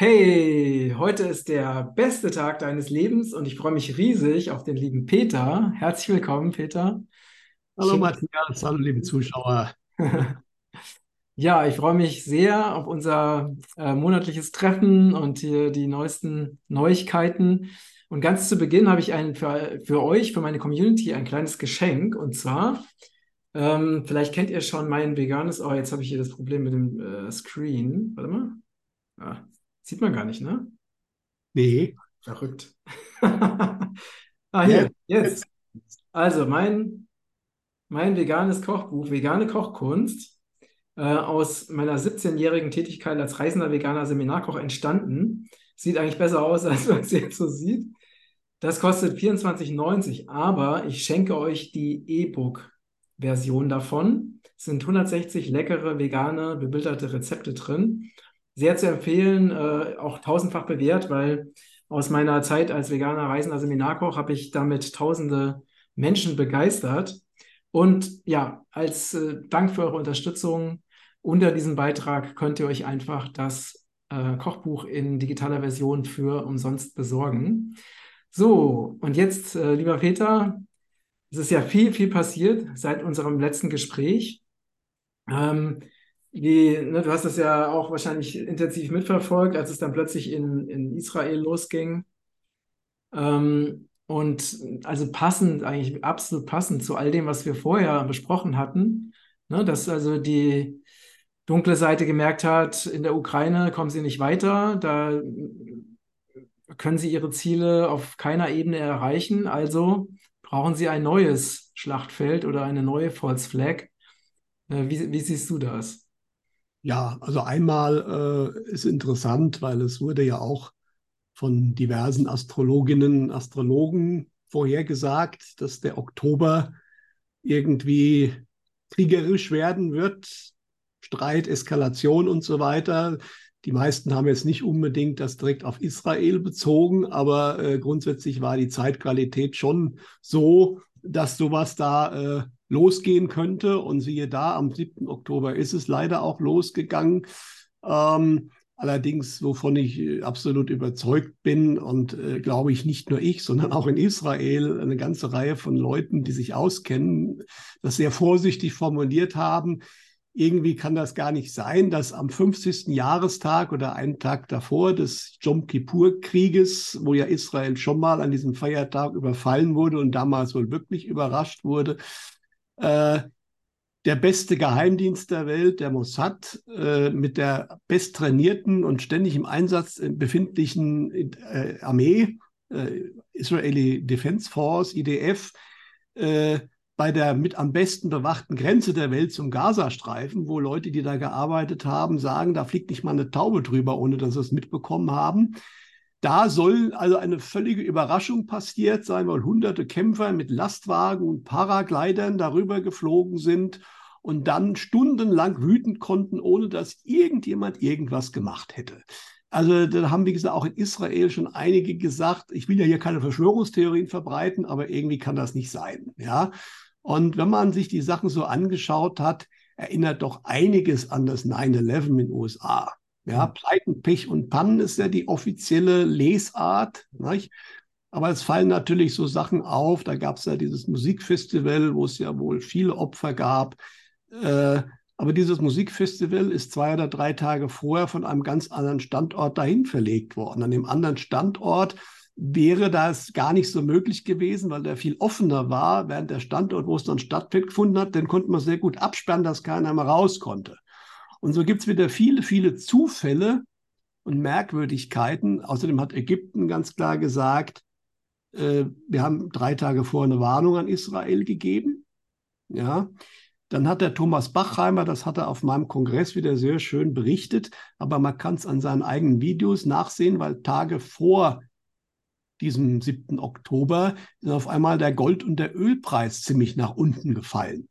Hey, heute ist der beste Tag deines Lebens und ich freue mich riesig auf den lieben Peter. Herzlich willkommen, Peter. Hallo Matthias, hallo liebe Zuschauer. Ja, ich freue mich sehr auf unser äh, monatliches Treffen und hier die neuesten Neuigkeiten. Und ganz zu Beginn habe ich ein, für, für euch, für meine Community, ein kleines Geschenk. Und zwar, ähm, vielleicht kennt ihr schon mein veganes, oh, jetzt habe ich hier das Problem mit dem äh, Screen. Warte mal. Ah, sieht man gar nicht, ne? Nee. Verrückt. Ah, hier, jetzt. Also, mein, mein veganes Kochbuch, vegane Kochkunst, äh, aus meiner 17-jährigen Tätigkeit als reisender veganer Seminarkoch entstanden. Sieht eigentlich besser aus, als man es jetzt so sieht. Das kostet 24,90, aber ich schenke euch die E-Book-Version davon. Es sind 160 leckere, vegane, bebilderte Rezepte drin. Sehr zu empfehlen, äh, auch tausendfach bewährt, weil aus meiner Zeit als veganer Reisender Seminarkoch habe ich damit tausende Menschen begeistert. Und ja, als äh, Dank für eure Unterstützung unter diesem Beitrag könnt ihr euch einfach das äh, Kochbuch in digitaler Version für umsonst besorgen. So, und jetzt, äh, lieber Peter, es ist ja viel, viel passiert seit unserem letzten Gespräch. Ähm, die, ne, du hast das ja auch wahrscheinlich intensiv mitverfolgt, als es dann plötzlich in, in Israel losging. Ähm, und also passend, eigentlich absolut passend zu all dem, was wir vorher besprochen hatten, ne, dass also die dunkle Seite gemerkt hat, in der Ukraine kommen sie nicht weiter, da können sie ihre Ziele auf keiner Ebene erreichen, also brauchen sie ein neues Schlachtfeld oder eine neue False Flag. Äh, wie, wie siehst du das? Ja, also einmal äh, ist interessant, weil es wurde ja auch von diversen Astrologinnen und Astrologen vorhergesagt, dass der Oktober irgendwie kriegerisch werden wird, Streit, Eskalation und so weiter. Die meisten haben jetzt nicht unbedingt das direkt auf Israel bezogen, aber äh, grundsätzlich war die Zeitqualität schon so, dass sowas da äh, losgehen könnte. Und siehe da, am 7. Oktober ist es leider auch losgegangen. Ähm, allerdings, wovon ich äh, absolut überzeugt bin und äh, glaube ich nicht nur ich, sondern auch in Israel eine ganze Reihe von Leuten, die sich auskennen, das sehr vorsichtig formuliert haben irgendwie kann das gar nicht sein, dass am 50. Jahrestag oder einen Tag davor des Jom Kippur-Krieges, wo ja Israel schon mal an diesem Feiertag überfallen wurde und damals wohl wirklich überrascht wurde, äh, der beste Geheimdienst der Welt, der Mossad, äh, mit der besttrainierten und ständig im Einsatz befindlichen äh, Armee, äh, Israeli Defense Force, IDF, äh, bei der mit am besten bewachten Grenze der Welt zum Gazastreifen, wo Leute, die da gearbeitet haben, sagen, da fliegt nicht mal eine Taube drüber, ohne dass sie es mitbekommen haben. Da soll also eine völlige Überraschung passiert sein, weil hunderte Kämpfer mit Lastwagen und Paraglidern darüber geflogen sind und dann stundenlang wütend konnten, ohne dass irgendjemand irgendwas gemacht hätte. Also da haben, wie gesagt, auch in Israel schon einige gesagt, ich will ja hier keine Verschwörungstheorien verbreiten, aber irgendwie kann das nicht sein. Ja, und wenn man sich die Sachen so angeschaut hat, erinnert doch einiges an das 9-11 in den USA. Ja, mhm. Pleiten, Pech und Pannen ist ja die offizielle Lesart. Nicht? Aber es fallen natürlich so Sachen auf. Da gab es ja dieses Musikfestival, wo es ja wohl viele Opfer gab. Äh, aber dieses Musikfestival ist zwei oder drei Tage vorher von einem ganz anderen Standort dahin verlegt worden. An dem anderen Standort wäre das gar nicht so möglich gewesen, weil der viel offener war, während der Standort, wo es dann stattgefunden hat, den konnte man sehr gut absperren, dass keiner mehr raus konnte. Und so gibt es wieder viele, viele Zufälle und Merkwürdigkeiten. Außerdem hat Ägypten ganz klar gesagt, äh, wir haben drei Tage vor eine Warnung an Israel gegeben. Ja, dann hat der Thomas Bachheimer, das hat er auf meinem Kongress wieder sehr schön berichtet, aber man kann es an seinen eigenen Videos nachsehen, weil Tage vor diesem 7. Oktober, ist auf einmal der Gold- und der Ölpreis ziemlich nach unten gefallen.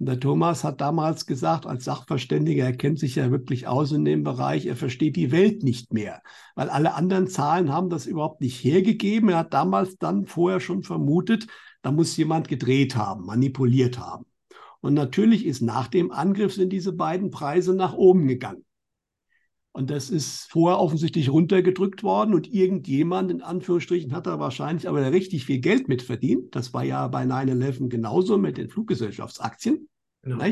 Und der Thomas hat damals gesagt, als Sachverständiger, er kennt sich ja wirklich aus in dem Bereich, er versteht die Welt nicht mehr, weil alle anderen Zahlen haben das überhaupt nicht hergegeben. Er hat damals dann vorher schon vermutet, da muss jemand gedreht haben, manipuliert haben. Und natürlich ist nach dem Angriff sind diese beiden Preise nach oben gegangen. Und das ist vorher offensichtlich runtergedrückt worden und irgendjemand, in Anführungsstrichen, hat da wahrscheinlich aber richtig viel Geld mit verdient. Das war ja bei 9-11 genauso mit den Fluggesellschaftsaktien. Genau.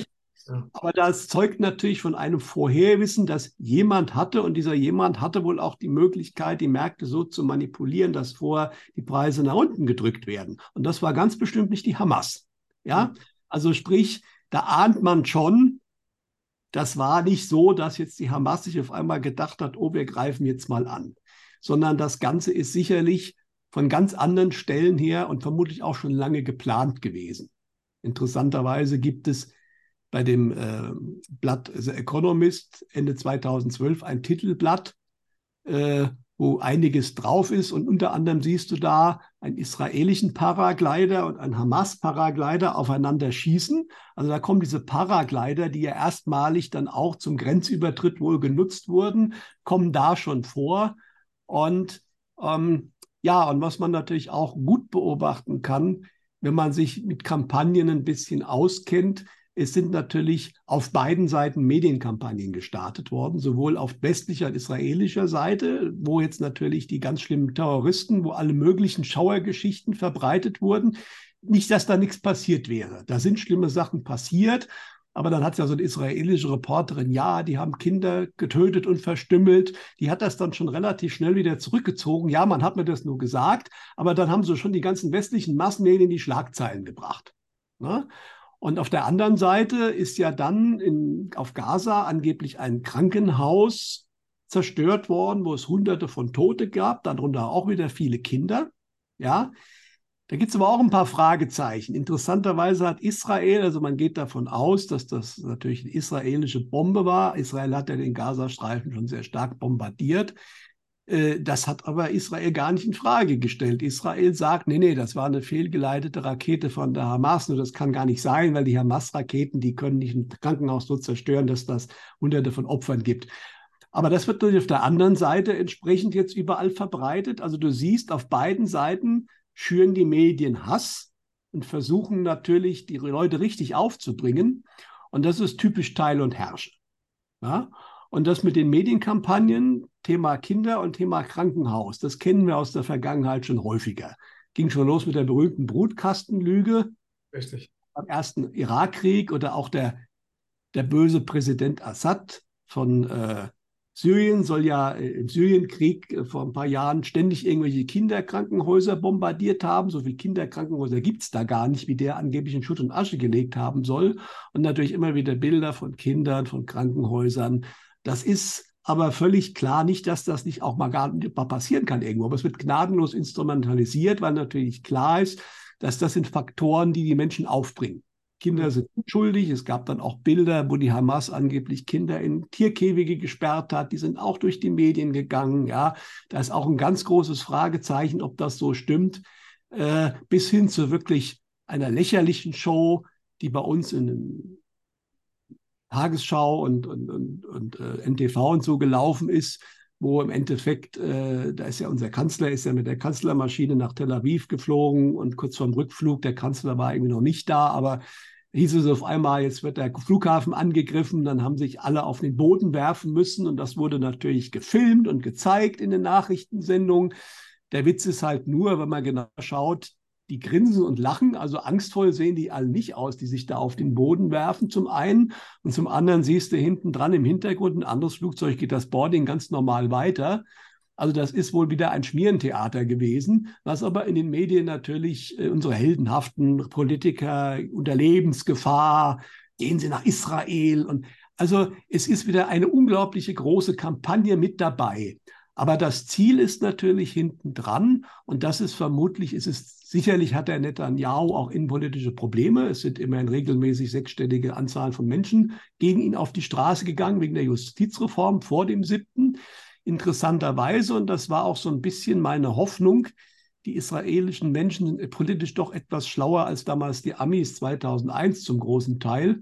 Ja. Aber das zeugt natürlich von einem Vorherwissen, dass jemand hatte und dieser jemand hatte wohl auch die Möglichkeit, die Märkte so zu manipulieren, dass vorher die Preise nach unten gedrückt werden. Und das war ganz bestimmt nicht die Hamas. Ja, also sprich, da ahnt man schon, das war nicht so, dass jetzt die Hamas sich auf einmal gedacht hat, oh, wir greifen jetzt mal an, sondern das Ganze ist sicherlich von ganz anderen Stellen her und vermutlich auch schon lange geplant gewesen. Interessanterweise gibt es bei dem äh, Blatt The Economist Ende 2012 ein Titelblatt, äh, wo einiges drauf ist. Und unter anderem siehst du da einen israelischen Paraglider und einen Hamas-Paraglider aufeinander schießen. Also da kommen diese Paraglider, die ja erstmalig dann auch zum Grenzübertritt wohl genutzt wurden, kommen da schon vor. Und ähm, ja, und was man natürlich auch gut beobachten kann, wenn man sich mit Kampagnen ein bisschen auskennt, es sind natürlich auf beiden Seiten Medienkampagnen gestartet worden, sowohl auf westlicher und israelischer Seite, wo jetzt natürlich die ganz schlimmen Terroristen, wo alle möglichen Schauergeschichten verbreitet wurden. Nicht, dass da nichts passiert wäre. Da sind schlimme Sachen passiert. Aber dann hat ja so eine israelische Reporterin, ja, die haben Kinder getötet und verstümmelt. Die hat das dann schon relativ schnell wieder zurückgezogen. Ja, man hat mir das nur gesagt, aber dann haben sie schon die ganzen westlichen Massenmedien in die Schlagzeilen gebracht. Ne? Und auf der anderen Seite ist ja dann in, auf Gaza angeblich ein Krankenhaus zerstört worden, wo es hunderte von Tote gab, darunter auch wieder viele Kinder. Ja, da gibt es aber auch ein paar Fragezeichen. Interessanterweise hat Israel, also man geht davon aus, dass das natürlich eine israelische Bombe war. Israel hat ja den Gazastreifen schon sehr stark bombardiert. Äh, das hat aber Israel gar nicht in Frage gestellt. Israel sagt, nee, nee, das war eine fehlgeleitete Rakete von der Hamas. Nur das kann gar nicht sein, weil die Hamas-Raketen, die können nicht ein Krankenhaus so zerstören, dass das hunderte von Opfern gibt. Aber das wird natürlich auf der anderen Seite entsprechend jetzt überall verbreitet. Also du siehst, auf beiden Seiten schüren die Medien Hass und versuchen natürlich, die Leute richtig aufzubringen. Und das ist typisch Teil und Herrsche. Ja? Und das mit den Medienkampagnen, Thema Kinder und Thema Krankenhaus, das kennen wir aus der Vergangenheit schon häufiger. Ging schon los mit der berühmten Brutkastenlüge. Richtig. Am ersten Irakkrieg oder auch der, der böse Präsident Assad von äh, Syrien soll ja äh, im Syrienkrieg äh, vor ein paar Jahren ständig irgendwelche Kinderkrankenhäuser bombardiert haben. So viele Kinderkrankenhäuser gibt es da gar nicht, wie der angeblich in Schutt und Asche gelegt haben soll. Und natürlich immer wieder Bilder von Kindern, von Krankenhäusern. Das ist aber völlig klar nicht, dass das nicht auch mal gar nicht mal passieren kann irgendwo. Aber es wird gnadenlos instrumentalisiert, weil natürlich klar ist, dass das sind Faktoren, die die Menschen aufbringen. Kinder sind unschuldig. Es gab dann auch Bilder, wo die Hamas angeblich Kinder in Tierkäfige gesperrt hat. Die sind auch durch die Medien gegangen. Ja, da ist auch ein ganz großes Fragezeichen, ob das so stimmt. Äh, bis hin zu wirklich einer lächerlichen Show, die bei uns in Tagesschau und, und, und, und äh, NTV und so gelaufen ist, wo im Endeffekt, äh, da ist ja unser Kanzler, ist ja mit der Kanzlermaschine nach Tel Aviv geflogen und kurz vorm Rückflug, der Kanzler war irgendwie noch nicht da, aber hieß es auf einmal, jetzt wird der Flughafen angegriffen, dann haben sich alle auf den Boden werfen müssen und das wurde natürlich gefilmt und gezeigt in den Nachrichtensendungen. Der Witz ist halt nur, wenn man genau schaut, die grinsen und lachen, also angstvoll sehen die alle nicht aus, die sich da auf den Boden werfen zum einen und zum anderen siehst du hinten dran im Hintergrund ein anderes Flugzeug geht das Boarding ganz normal weiter. Also das ist wohl wieder ein Schmierentheater gewesen, was aber in den Medien natürlich äh, unsere heldenhaften Politiker unter Lebensgefahr, gehen sie nach Israel und also es ist wieder eine unglaubliche große Kampagne mit dabei. Aber das Ziel ist natürlich hinten dran und das ist vermutlich, ist es sicherlich hat der Netanyahu auch innenpolitische Probleme. Es sind immerhin regelmäßig sechsstellige Anzahl von Menschen gegen ihn auf die Straße gegangen wegen der Justizreform vor dem siebten. Interessanterweise, und das war auch so ein bisschen meine Hoffnung, die israelischen Menschen sind politisch doch etwas schlauer als damals die Amis 2001 zum großen Teil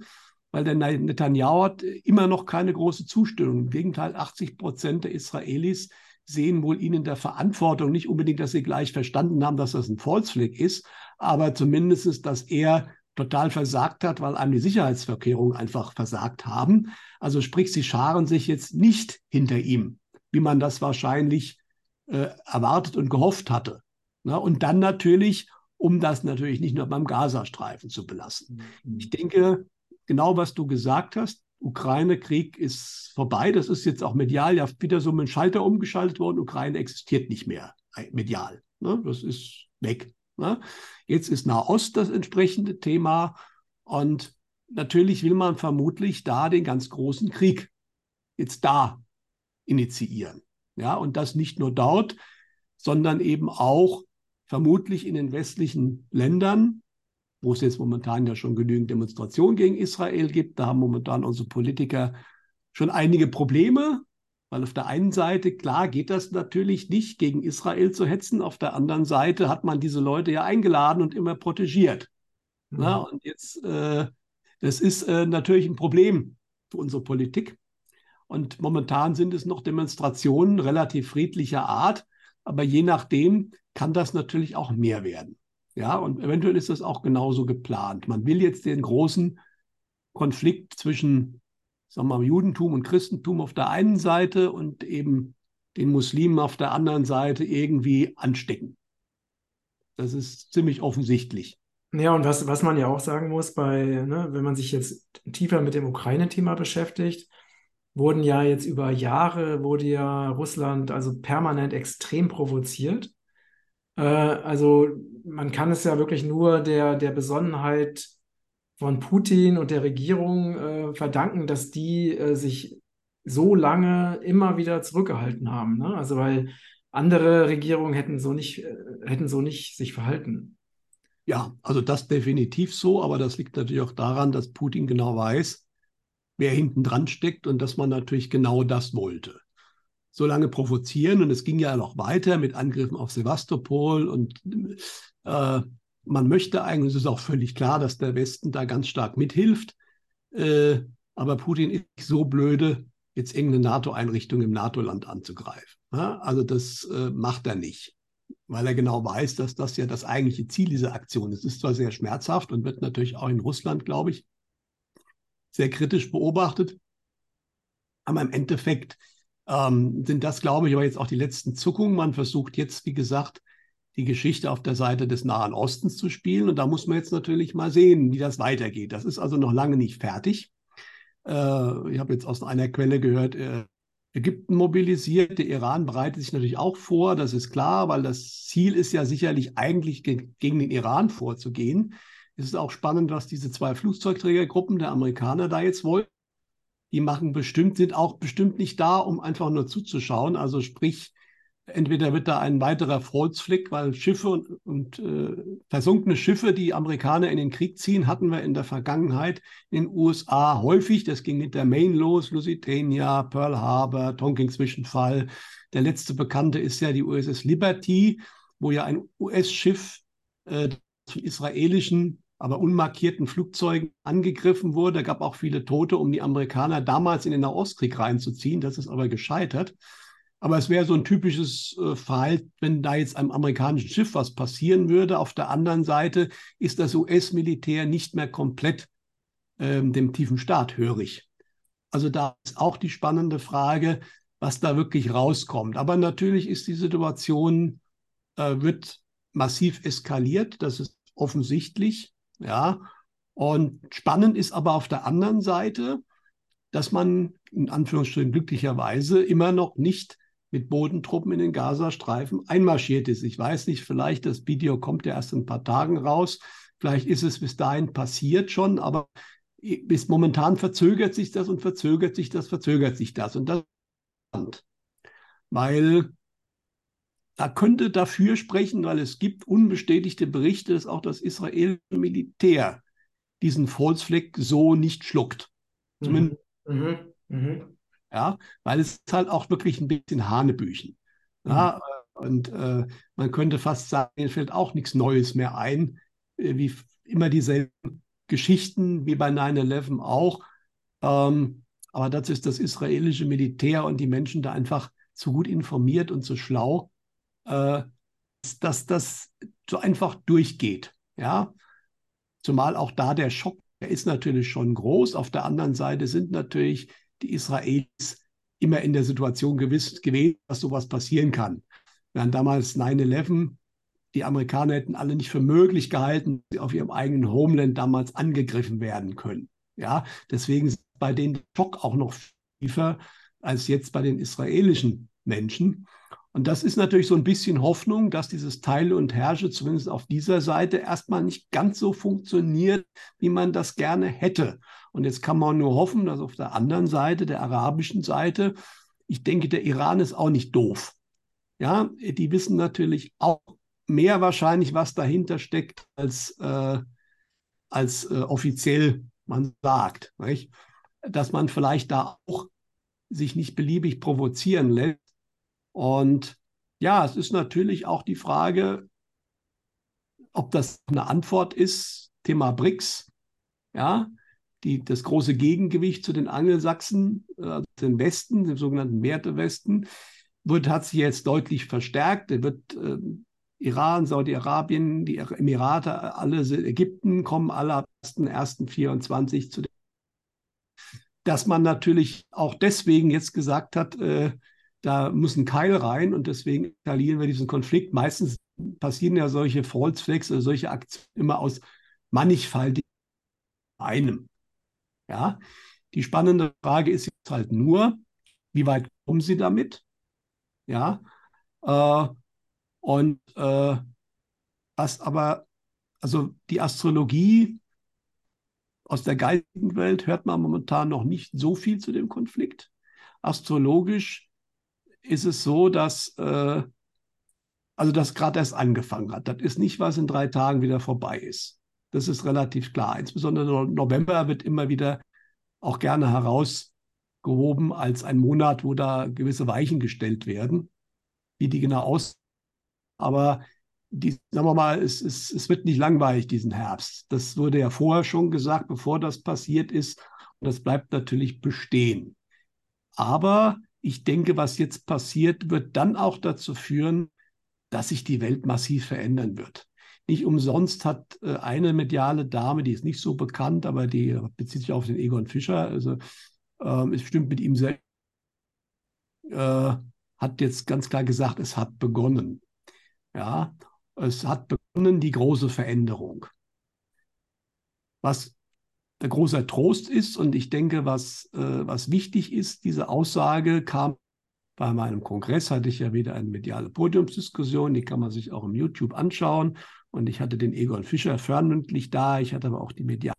weil der Netanyahu hat immer noch keine große Zustimmung. Im Gegenteil, 80 Prozent der Israelis sehen wohl ihn in der Verantwortung, nicht unbedingt, dass sie gleich verstanden haben, dass das ein Volksflick ist, aber zumindest, dass er total versagt hat, weil einem die Sicherheitsverkehrungen einfach versagt haben. Also sprich, sie scharen sich jetzt nicht hinter ihm, wie man das wahrscheinlich äh, erwartet und gehofft hatte. Na, und dann natürlich, um das natürlich nicht nur beim Gazastreifen zu belassen. Mhm. Ich denke, genau was du gesagt hast, Ukraine-Krieg ist vorbei. Das ist jetzt auch medial ja wieder so mit dem Schalter umgeschaltet worden. Ukraine existiert nicht mehr äh, medial. Ne? Das ist weg. Ne? Jetzt ist Nahost das entsprechende Thema. Und natürlich will man vermutlich da den ganz großen Krieg jetzt da initiieren. Ja, und das nicht nur dort, sondern eben auch vermutlich in den westlichen Ländern, wo es jetzt momentan ja schon genügend Demonstrationen gegen Israel gibt. Da haben momentan unsere Politiker schon einige Probleme, weil auf der einen Seite, klar, geht das natürlich nicht, gegen Israel zu hetzen. Auf der anderen Seite hat man diese Leute ja eingeladen und immer protegiert. Mhm. Na, und jetzt, äh, das ist äh, natürlich ein Problem für unsere Politik. Und momentan sind es noch Demonstrationen relativ friedlicher Art, aber je nachdem kann das natürlich auch mehr werden. Ja, und eventuell ist das auch genauso geplant. Man will jetzt den großen Konflikt zwischen sagen wir mal, Judentum und Christentum auf der einen Seite und eben den Muslimen auf der anderen Seite irgendwie anstecken. Das ist ziemlich offensichtlich. Ja, und was, was man ja auch sagen muss, bei, ne, wenn man sich jetzt tiefer mit dem Ukraine-Thema beschäftigt, wurden ja jetzt über Jahre, wurde ja Russland also permanent extrem provoziert. Äh, also man kann es ja wirklich nur der, der Besonnenheit von Putin und der Regierung äh, verdanken, dass die äh, sich so lange immer wieder zurückgehalten haben. Ne? Also weil andere Regierungen hätten so nicht, äh, hätten so nicht sich verhalten. Ja, also das definitiv so, aber das liegt natürlich auch daran, dass Putin genau weiß, wer hinten dran steckt und dass man natürlich genau das wollte so lange provozieren. Und es ging ja noch weiter mit Angriffen auf Sevastopol. Und äh, man möchte eigentlich, es ist auch völlig klar, dass der Westen da ganz stark mithilft. Äh, aber Putin ist so blöde, jetzt irgendeine NATO-Einrichtung im NATO-Land anzugreifen. Ja? Also das äh, macht er nicht, weil er genau weiß, dass das ja das eigentliche Ziel dieser Aktion ist. Es ist zwar sehr schmerzhaft und wird natürlich auch in Russland, glaube ich, sehr kritisch beobachtet. Aber im Endeffekt ähm, sind das, glaube ich, aber jetzt auch die letzten Zuckungen. Man versucht jetzt, wie gesagt, die Geschichte auf der Seite des Nahen Ostens zu spielen. Und da muss man jetzt natürlich mal sehen, wie das weitergeht. Das ist also noch lange nicht fertig. Äh, ich habe jetzt aus einer Quelle gehört, äh, Ägypten mobilisiert, der Iran bereitet sich natürlich auch vor, das ist klar, weil das Ziel ist ja sicherlich eigentlich ge gegen den Iran vorzugehen. Es ist auch spannend, was diese zwei Flugzeugträgergruppen der Amerikaner da jetzt wollen die machen bestimmt, sind auch bestimmt nicht da, um einfach nur zuzuschauen. Also sprich, entweder wird da ein weiterer False weil Schiffe und, und äh, versunkene Schiffe, die Amerikaner in den Krieg ziehen, hatten wir in der Vergangenheit in den USA häufig. Das ging mit der Maine los, Lusitania, Pearl Harbor, Tonking-Zwischenfall. Der letzte bekannte ist ja die USS Liberty, wo ja ein US-Schiff äh, von israelischen aber unmarkierten Flugzeugen angegriffen wurde. Da gab auch viele Tote, um die Amerikaner damals in den Nahostkrieg reinzuziehen. Das ist aber gescheitert. Aber es wäre so ein typisches äh, Verhalten, wenn da jetzt einem amerikanischen Schiff was passieren würde. Auf der anderen Seite ist das US-Militär nicht mehr komplett ähm, dem tiefen Staat hörig. Also da ist auch die spannende Frage, was da wirklich rauskommt. Aber natürlich ist die Situation, äh, wird massiv eskaliert. Das ist offensichtlich. Ja, und spannend ist aber auf der anderen Seite, dass man in Anführungsstrichen glücklicherweise immer noch nicht mit Bodentruppen in den Gazastreifen einmarschiert ist. Ich weiß nicht, vielleicht das Video kommt ja erst in ein paar Tagen raus. Vielleicht ist es bis dahin passiert schon, aber bis momentan verzögert sich das und verzögert sich das, verzögert sich das. Und das ist weil da könnte dafür sprechen, weil es gibt unbestätigte Berichte, dass auch das israelische Militär diesen False so nicht schluckt. Zumindest. Mhm. Mhm. Ja, weil es ist halt auch wirklich ein bisschen Hanebüchen. Ja, mhm. und äh, man könnte fast sagen, es fällt auch nichts Neues mehr ein, äh, wie immer dieselben Geschichten wie bei 9-11 auch. Ähm, aber dazu ist das israelische Militär und die Menschen da einfach zu gut informiert und zu schlau, äh, dass das so einfach durchgeht. Ja, Zumal auch da der Schock, der ist natürlich schon groß. Auf der anderen Seite sind natürlich die Israelis immer in der Situation gewiss, gewesen, dass sowas passieren kann. Während damals 9-11, die Amerikaner hätten alle nicht für möglich gehalten, dass sie auf ihrem eigenen Homeland damals angegriffen werden können. Ja, deswegen ist bei denen der Schock auch noch tiefer als jetzt bei den israelischen Menschen. Und das ist natürlich so ein bisschen Hoffnung, dass dieses Teile und Herrsche zumindest auf dieser Seite erstmal nicht ganz so funktioniert, wie man das gerne hätte. Und jetzt kann man nur hoffen, dass auf der anderen Seite, der arabischen Seite, ich denke, der Iran ist auch nicht doof. Ja, die wissen natürlich auch mehr wahrscheinlich, was dahinter steckt, als, äh, als äh, offiziell man sagt. Nicht? Dass man vielleicht da auch sich nicht beliebig provozieren lässt. Und ja, es ist natürlich auch die Frage, ob das eine Antwort ist, Thema BRICS. Ja, die, das große Gegengewicht zu den Angelsachsen, äh, dem Westen, dem sogenannten Wertewesten, wird, hat sich jetzt deutlich verstärkt. Er wird äh, Iran, Saudi-Arabien, die Emirate, alle Ägypten kommen alle ab 1.1.24 zu dem. Dass man natürlich auch deswegen jetzt gesagt hat, äh, da muss ein Keil rein und deswegen eskalieren wir diesen Konflikt. Meistens passieren ja solche False Flags oder solche Aktionen immer aus mannigfaltigen einem. Ja, die spannende Frage ist jetzt halt nur, wie weit kommen Sie damit? Ja, äh, und äh, was aber, also die Astrologie aus der geistigen Welt hört man momentan noch nicht so viel zu dem Konflikt. Astrologisch ist es so, dass äh, also das gerade erst angefangen hat. Das ist nicht, was in drei Tagen wieder vorbei ist. Das ist relativ klar. Insbesondere November wird immer wieder auch gerne herausgehoben als ein Monat, wo da gewisse Weichen gestellt werden. Wie die genau aus. Aber die, sagen wir mal, es, es, es wird nicht langweilig diesen Herbst. Das wurde ja vorher schon gesagt, bevor das passiert ist. Und das bleibt natürlich bestehen. Aber ich denke, was jetzt passiert, wird dann auch dazu führen, dass sich die Welt massiv verändern wird. Nicht umsonst hat äh, eine mediale Dame, die ist nicht so bekannt, aber die bezieht sich auf den Egon Fischer, also ähm, es stimmt mit ihm sehr, äh, hat jetzt ganz klar gesagt, es hat begonnen. Ja, es hat begonnen die große Veränderung. Was der große Trost ist und ich denke, was, äh, was wichtig ist, diese Aussage kam bei meinem Kongress, hatte ich ja wieder eine mediale Podiumsdiskussion, die kann man sich auch im YouTube anschauen. Und ich hatte den Egon Fischer fernmündlich da, ich hatte aber auch die Medianer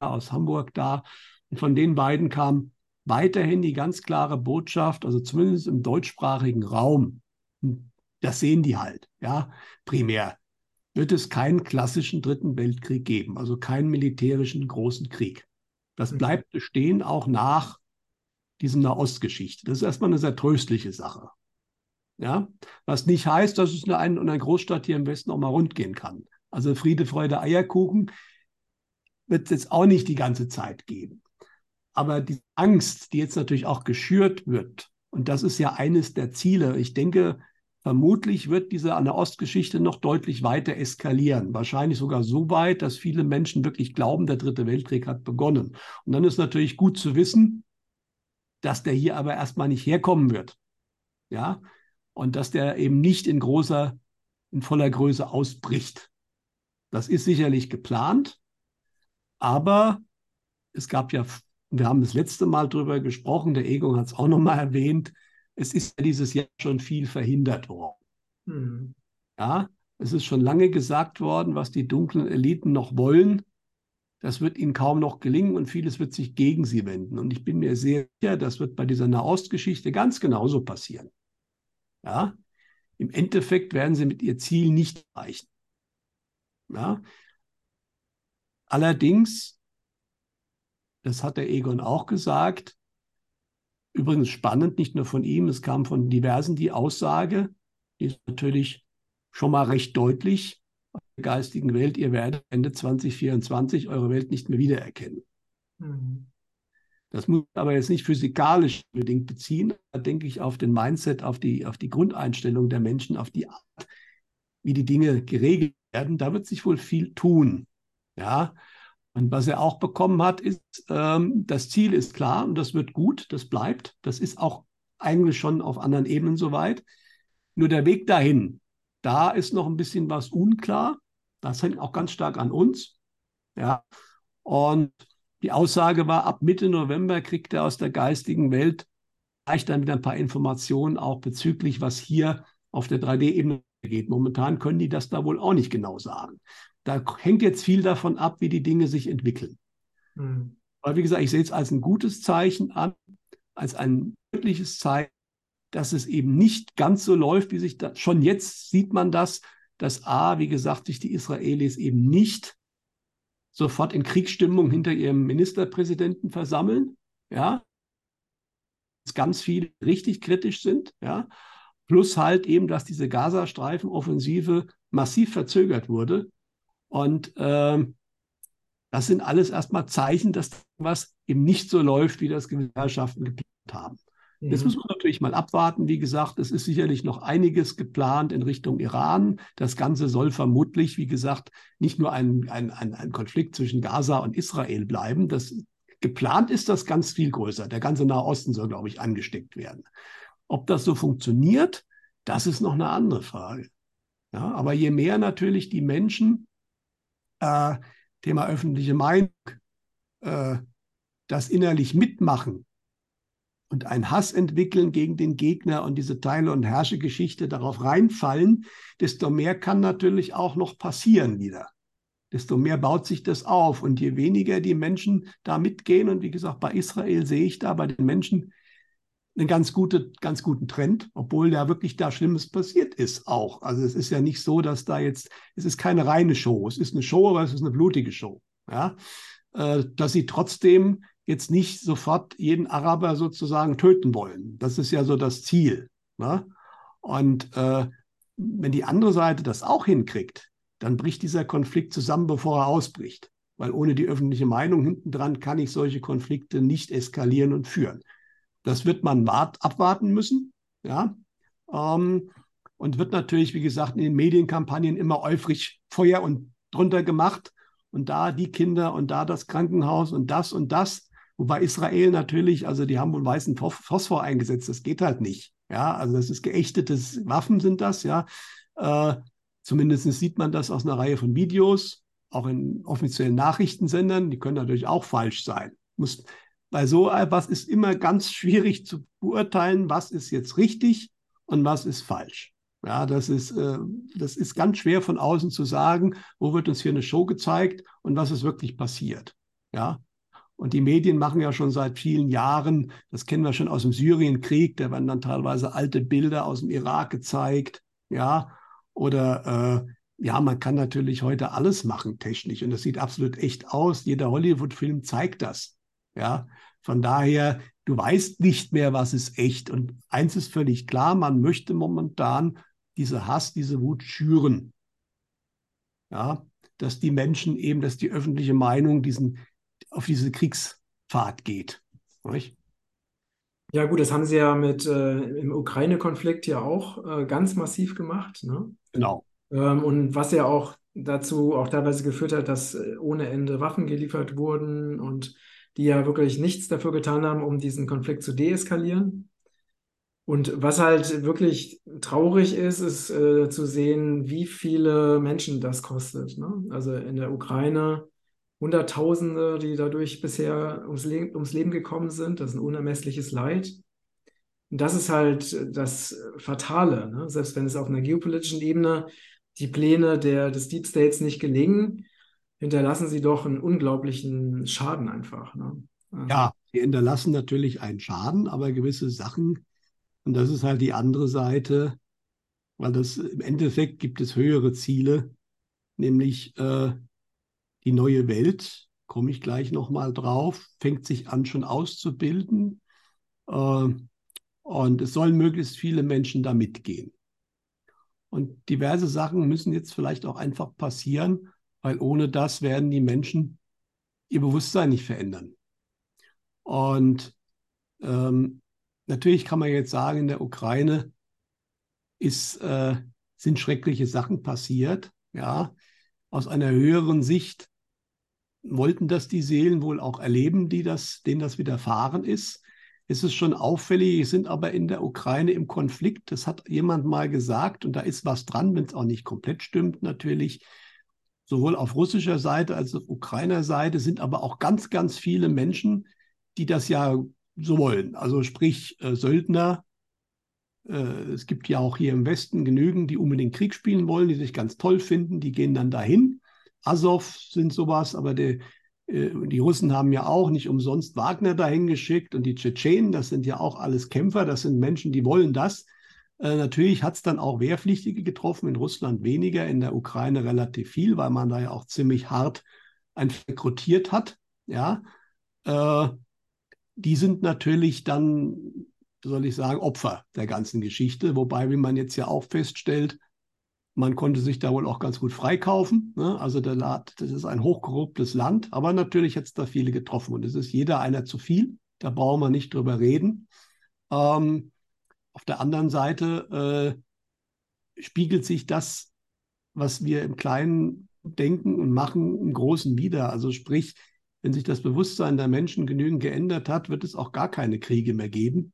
aus Hamburg da. Und von den beiden kam weiterhin die ganz klare Botschaft, also zumindest im deutschsprachigen Raum, das sehen die halt, ja, primär, wird es keinen klassischen Dritten Weltkrieg geben, also keinen militärischen großen Krieg. Das mhm. bleibt bestehen auch nach diesem Nahostgeschichte. Das ist erstmal eine sehr tröstliche Sache. Ja? Was nicht heißt, dass es in einer Großstadt hier im Westen auch mal rund gehen kann. Also Friede, Freude, Eierkuchen wird es jetzt auch nicht die ganze Zeit geben. Aber die Angst, die jetzt natürlich auch geschürt wird, und das ist ja eines der Ziele, ich denke, vermutlich wird diese an der Ostgeschichte noch deutlich weiter eskalieren. Wahrscheinlich sogar so weit, dass viele Menschen wirklich glauben, der Dritte Weltkrieg hat begonnen. Und dann ist natürlich gut zu wissen, dass der hier aber erstmal nicht herkommen wird. Ja, und dass der eben nicht in großer, in voller Größe ausbricht. Das ist sicherlich geplant, aber es gab ja, wir haben das letzte Mal darüber gesprochen, der Egon hat es auch nochmal erwähnt, es ist ja dieses Jahr schon viel verhindert worden. Mhm. Ja, es ist schon lange gesagt worden, was die dunklen Eliten noch wollen. Das wird ihnen kaum noch gelingen und vieles wird sich gegen sie wenden. Und ich bin mir sehr sicher, das wird bei dieser Nahostgeschichte ganz genauso passieren. Ja? Im Endeffekt werden sie mit ihr Ziel nicht erreichen. Ja? Allerdings, das hat der Egon auch gesagt, übrigens spannend, nicht nur von ihm, es kam von diversen die Aussage, die ist natürlich schon mal recht deutlich, der geistigen Welt, ihr werdet Ende 2024 eure Welt nicht mehr wiedererkennen. Mhm. Das muss aber jetzt nicht physikalisch bedingt beziehen. Da denke ich auf den Mindset, auf die, auf die Grundeinstellung der Menschen, auf die Art, wie die Dinge geregelt werden. Da wird sich wohl viel tun. Ja, und was er auch bekommen hat, ist, ähm, das Ziel ist klar und das wird gut, das bleibt. Das ist auch eigentlich schon auf anderen Ebenen soweit. Nur der Weg dahin, da ist noch ein bisschen was unklar. Das hängt auch ganz stark an uns. Ja. Und die Aussage war, ab Mitte November kriegt er aus der geistigen Welt vielleicht dann wieder ein paar Informationen auch bezüglich, was hier auf der 3D-Ebene geht. Momentan können die das da wohl auch nicht genau sagen. Da hängt jetzt viel davon ab, wie die Dinge sich entwickeln. Mhm. Aber wie gesagt, ich sehe es als ein gutes Zeichen an, als ein wirkliches Zeichen, dass es eben nicht ganz so läuft, wie sich das, schon jetzt sieht man das, dass A, wie gesagt, sich die Israelis eben nicht sofort in Kriegsstimmung hinter ihrem Ministerpräsidenten versammeln, ja, ganz viele richtig kritisch sind, ja, plus halt eben, dass diese Gazastreifenoffensive massiv verzögert wurde und äh, das sind alles erstmal Zeichen, dass was eben nicht so läuft, wie das Gesellschaften geplant haben. Jetzt mhm. muss man natürlich mal abwarten. Wie gesagt, es ist sicherlich noch einiges geplant in Richtung Iran. Das Ganze soll vermutlich, wie gesagt, nicht nur ein, ein, ein, ein Konflikt zwischen Gaza und Israel bleiben. Das, geplant ist das ganz viel größer. Der ganze Nahe Osten soll, glaube ich, angesteckt werden. Ob das so funktioniert, das ist noch eine andere Frage. Ja, aber je mehr natürlich die Menschen, äh, Thema öffentliche Meinung, äh, das innerlich mitmachen, und einen Hass entwickeln gegen den Gegner und diese Teile- und Herrschegeschichte darauf reinfallen, desto mehr kann natürlich auch noch passieren wieder. Desto mehr baut sich das auf. Und je weniger die Menschen da mitgehen, und wie gesagt, bei Israel sehe ich da bei den Menschen einen ganz, gute, ganz guten Trend, obwohl da wirklich da Schlimmes passiert ist auch. Also es ist ja nicht so, dass da jetzt, es ist keine reine Show. Es ist eine Show, aber es ist eine blutige Show. Ja? Äh, dass sie trotzdem jetzt nicht sofort jeden Araber sozusagen töten wollen. Das ist ja so das Ziel. Ne? Und äh, wenn die andere Seite das auch hinkriegt, dann bricht dieser Konflikt zusammen, bevor er ausbricht. Weil ohne die öffentliche Meinung hintendran kann ich solche Konflikte nicht eskalieren und führen. Das wird man abwarten müssen, ja. Ähm, und wird natürlich, wie gesagt, in den Medienkampagnen immer eifrig Feuer und drunter gemacht. Und da die Kinder und da das Krankenhaus und das und das. Wobei Israel natürlich, also die haben wohl weißen Phosphor eingesetzt, das geht halt nicht. Ja, also das ist geächtetes Waffen sind das, ja. Äh, zumindest sieht man das aus einer Reihe von Videos, auch in offiziellen Nachrichtensendern, die können natürlich auch falsch sein. Muss, bei so etwas ist immer ganz schwierig zu beurteilen, was ist jetzt richtig und was ist falsch. Ja, das ist, äh, das ist ganz schwer von außen zu sagen, wo wird uns hier eine Show gezeigt und was ist wirklich passiert. Ja, und die Medien machen ja schon seit vielen Jahren, das kennen wir schon aus dem Syrienkrieg, da werden dann teilweise alte Bilder aus dem Irak gezeigt, ja, oder äh, ja, man kann natürlich heute alles machen technisch und das sieht absolut echt aus. Jeder Hollywood-Film zeigt das, ja. Von daher, du weißt nicht mehr, was ist echt. Und eins ist völlig klar, man möchte momentan diese Hass, diese Wut schüren. Ja, dass die Menschen eben, dass die öffentliche Meinung diesen, auf diese Kriegsfahrt geht. Nicht? Ja, gut, das haben sie ja mit äh, im Ukraine-Konflikt ja auch äh, ganz massiv gemacht. Ne? Genau. Ähm, und was ja auch dazu auch teilweise geführt hat, dass äh, ohne Ende Waffen geliefert wurden und die ja wirklich nichts dafür getan haben, um diesen Konflikt zu deeskalieren. Und was halt wirklich traurig ist, ist äh, zu sehen, wie viele Menschen das kostet. Ne? Also in der Ukraine Hunderttausende, die dadurch bisher ums, Le ums Leben gekommen sind. Das ist ein unermessliches Leid. Und das ist halt das Fatale. Ne? Selbst wenn es auf einer geopolitischen Ebene die Pläne der, des Deep States nicht gelingen, hinterlassen sie doch einen unglaublichen Schaden einfach. Ne? Also, ja, sie hinterlassen natürlich einen Schaden, aber gewisse Sachen, und das ist halt die andere Seite, weil das im Endeffekt gibt es höhere Ziele, nämlich äh, die neue Welt, komme ich gleich nochmal drauf, fängt sich an schon auszubilden. Äh, und es sollen möglichst viele Menschen da mitgehen. Und diverse Sachen müssen jetzt vielleicht auch einfach passieren, weil ohne das werden die Menschen ihr Bewusstsein nicht verändern. Und ähm, natürlich kann man jetzt sagen, in der Ukraine ist, äh, sind schreckliche Sachen passiert. Ja, aus einer höheren Sicht wollten das die Seelen wohl auch erleben, die das, denen das widerfahren ist. Es ist schon auffällig, sind aber in der Ukraine im Konflikt. Das hat jemand mal gesagt und da ist was dran, wenn es auch nicht komplett stimmt natürlich. Sowohl auf russischer Seite als auch auf Ukrainer Seite sind aber auch ganz, ganz viele Menschen, die das ja so wollen. Also sprich äh, Söldner. Äh, es gibt ja auch hier im Westen genügend, die unbedingt Krieg spielen wollen, die sich ganz toll finden, die gehen dann dahin. Azov sind sowas, aber der, äh, die Russen haben ja auch nicht umsonst Wagner dahin geschickt und die Tschetschenen, das sind ja auch alles Kämpfer, das sind Menschen, die wollen das. Äh, natürlich hat es dann auch Wehrpflichtige getroffen, in Russland weniger, in der Ukraine relativ viel, weil man da ja auch ziemlich hart einfach rekrutiert hat. Ja, äh, die sind natürlich dann, soll ich sagen, Opfer der ganzen Geschichte. Wobei, wie man jetzt ja auch feststellt, man konnte sich da wohl auch ganz gut freikaufen. Ne? Also der Land, das ist ein hochkorruptes Land, aber natürlich hat es da viele getroffen und es ist jeder einer zu viel. Da brauchen wir nicht drüber reden. Ähm, auf der anderen Seite äh, spiegelt sich das, was wir im Kleinen denken und machen, im Großen wieder. Also sprich, wenn sich das Bewusstsein der Menschen genügend geändert hat, wird es auch gar keine Kriege mehr geben.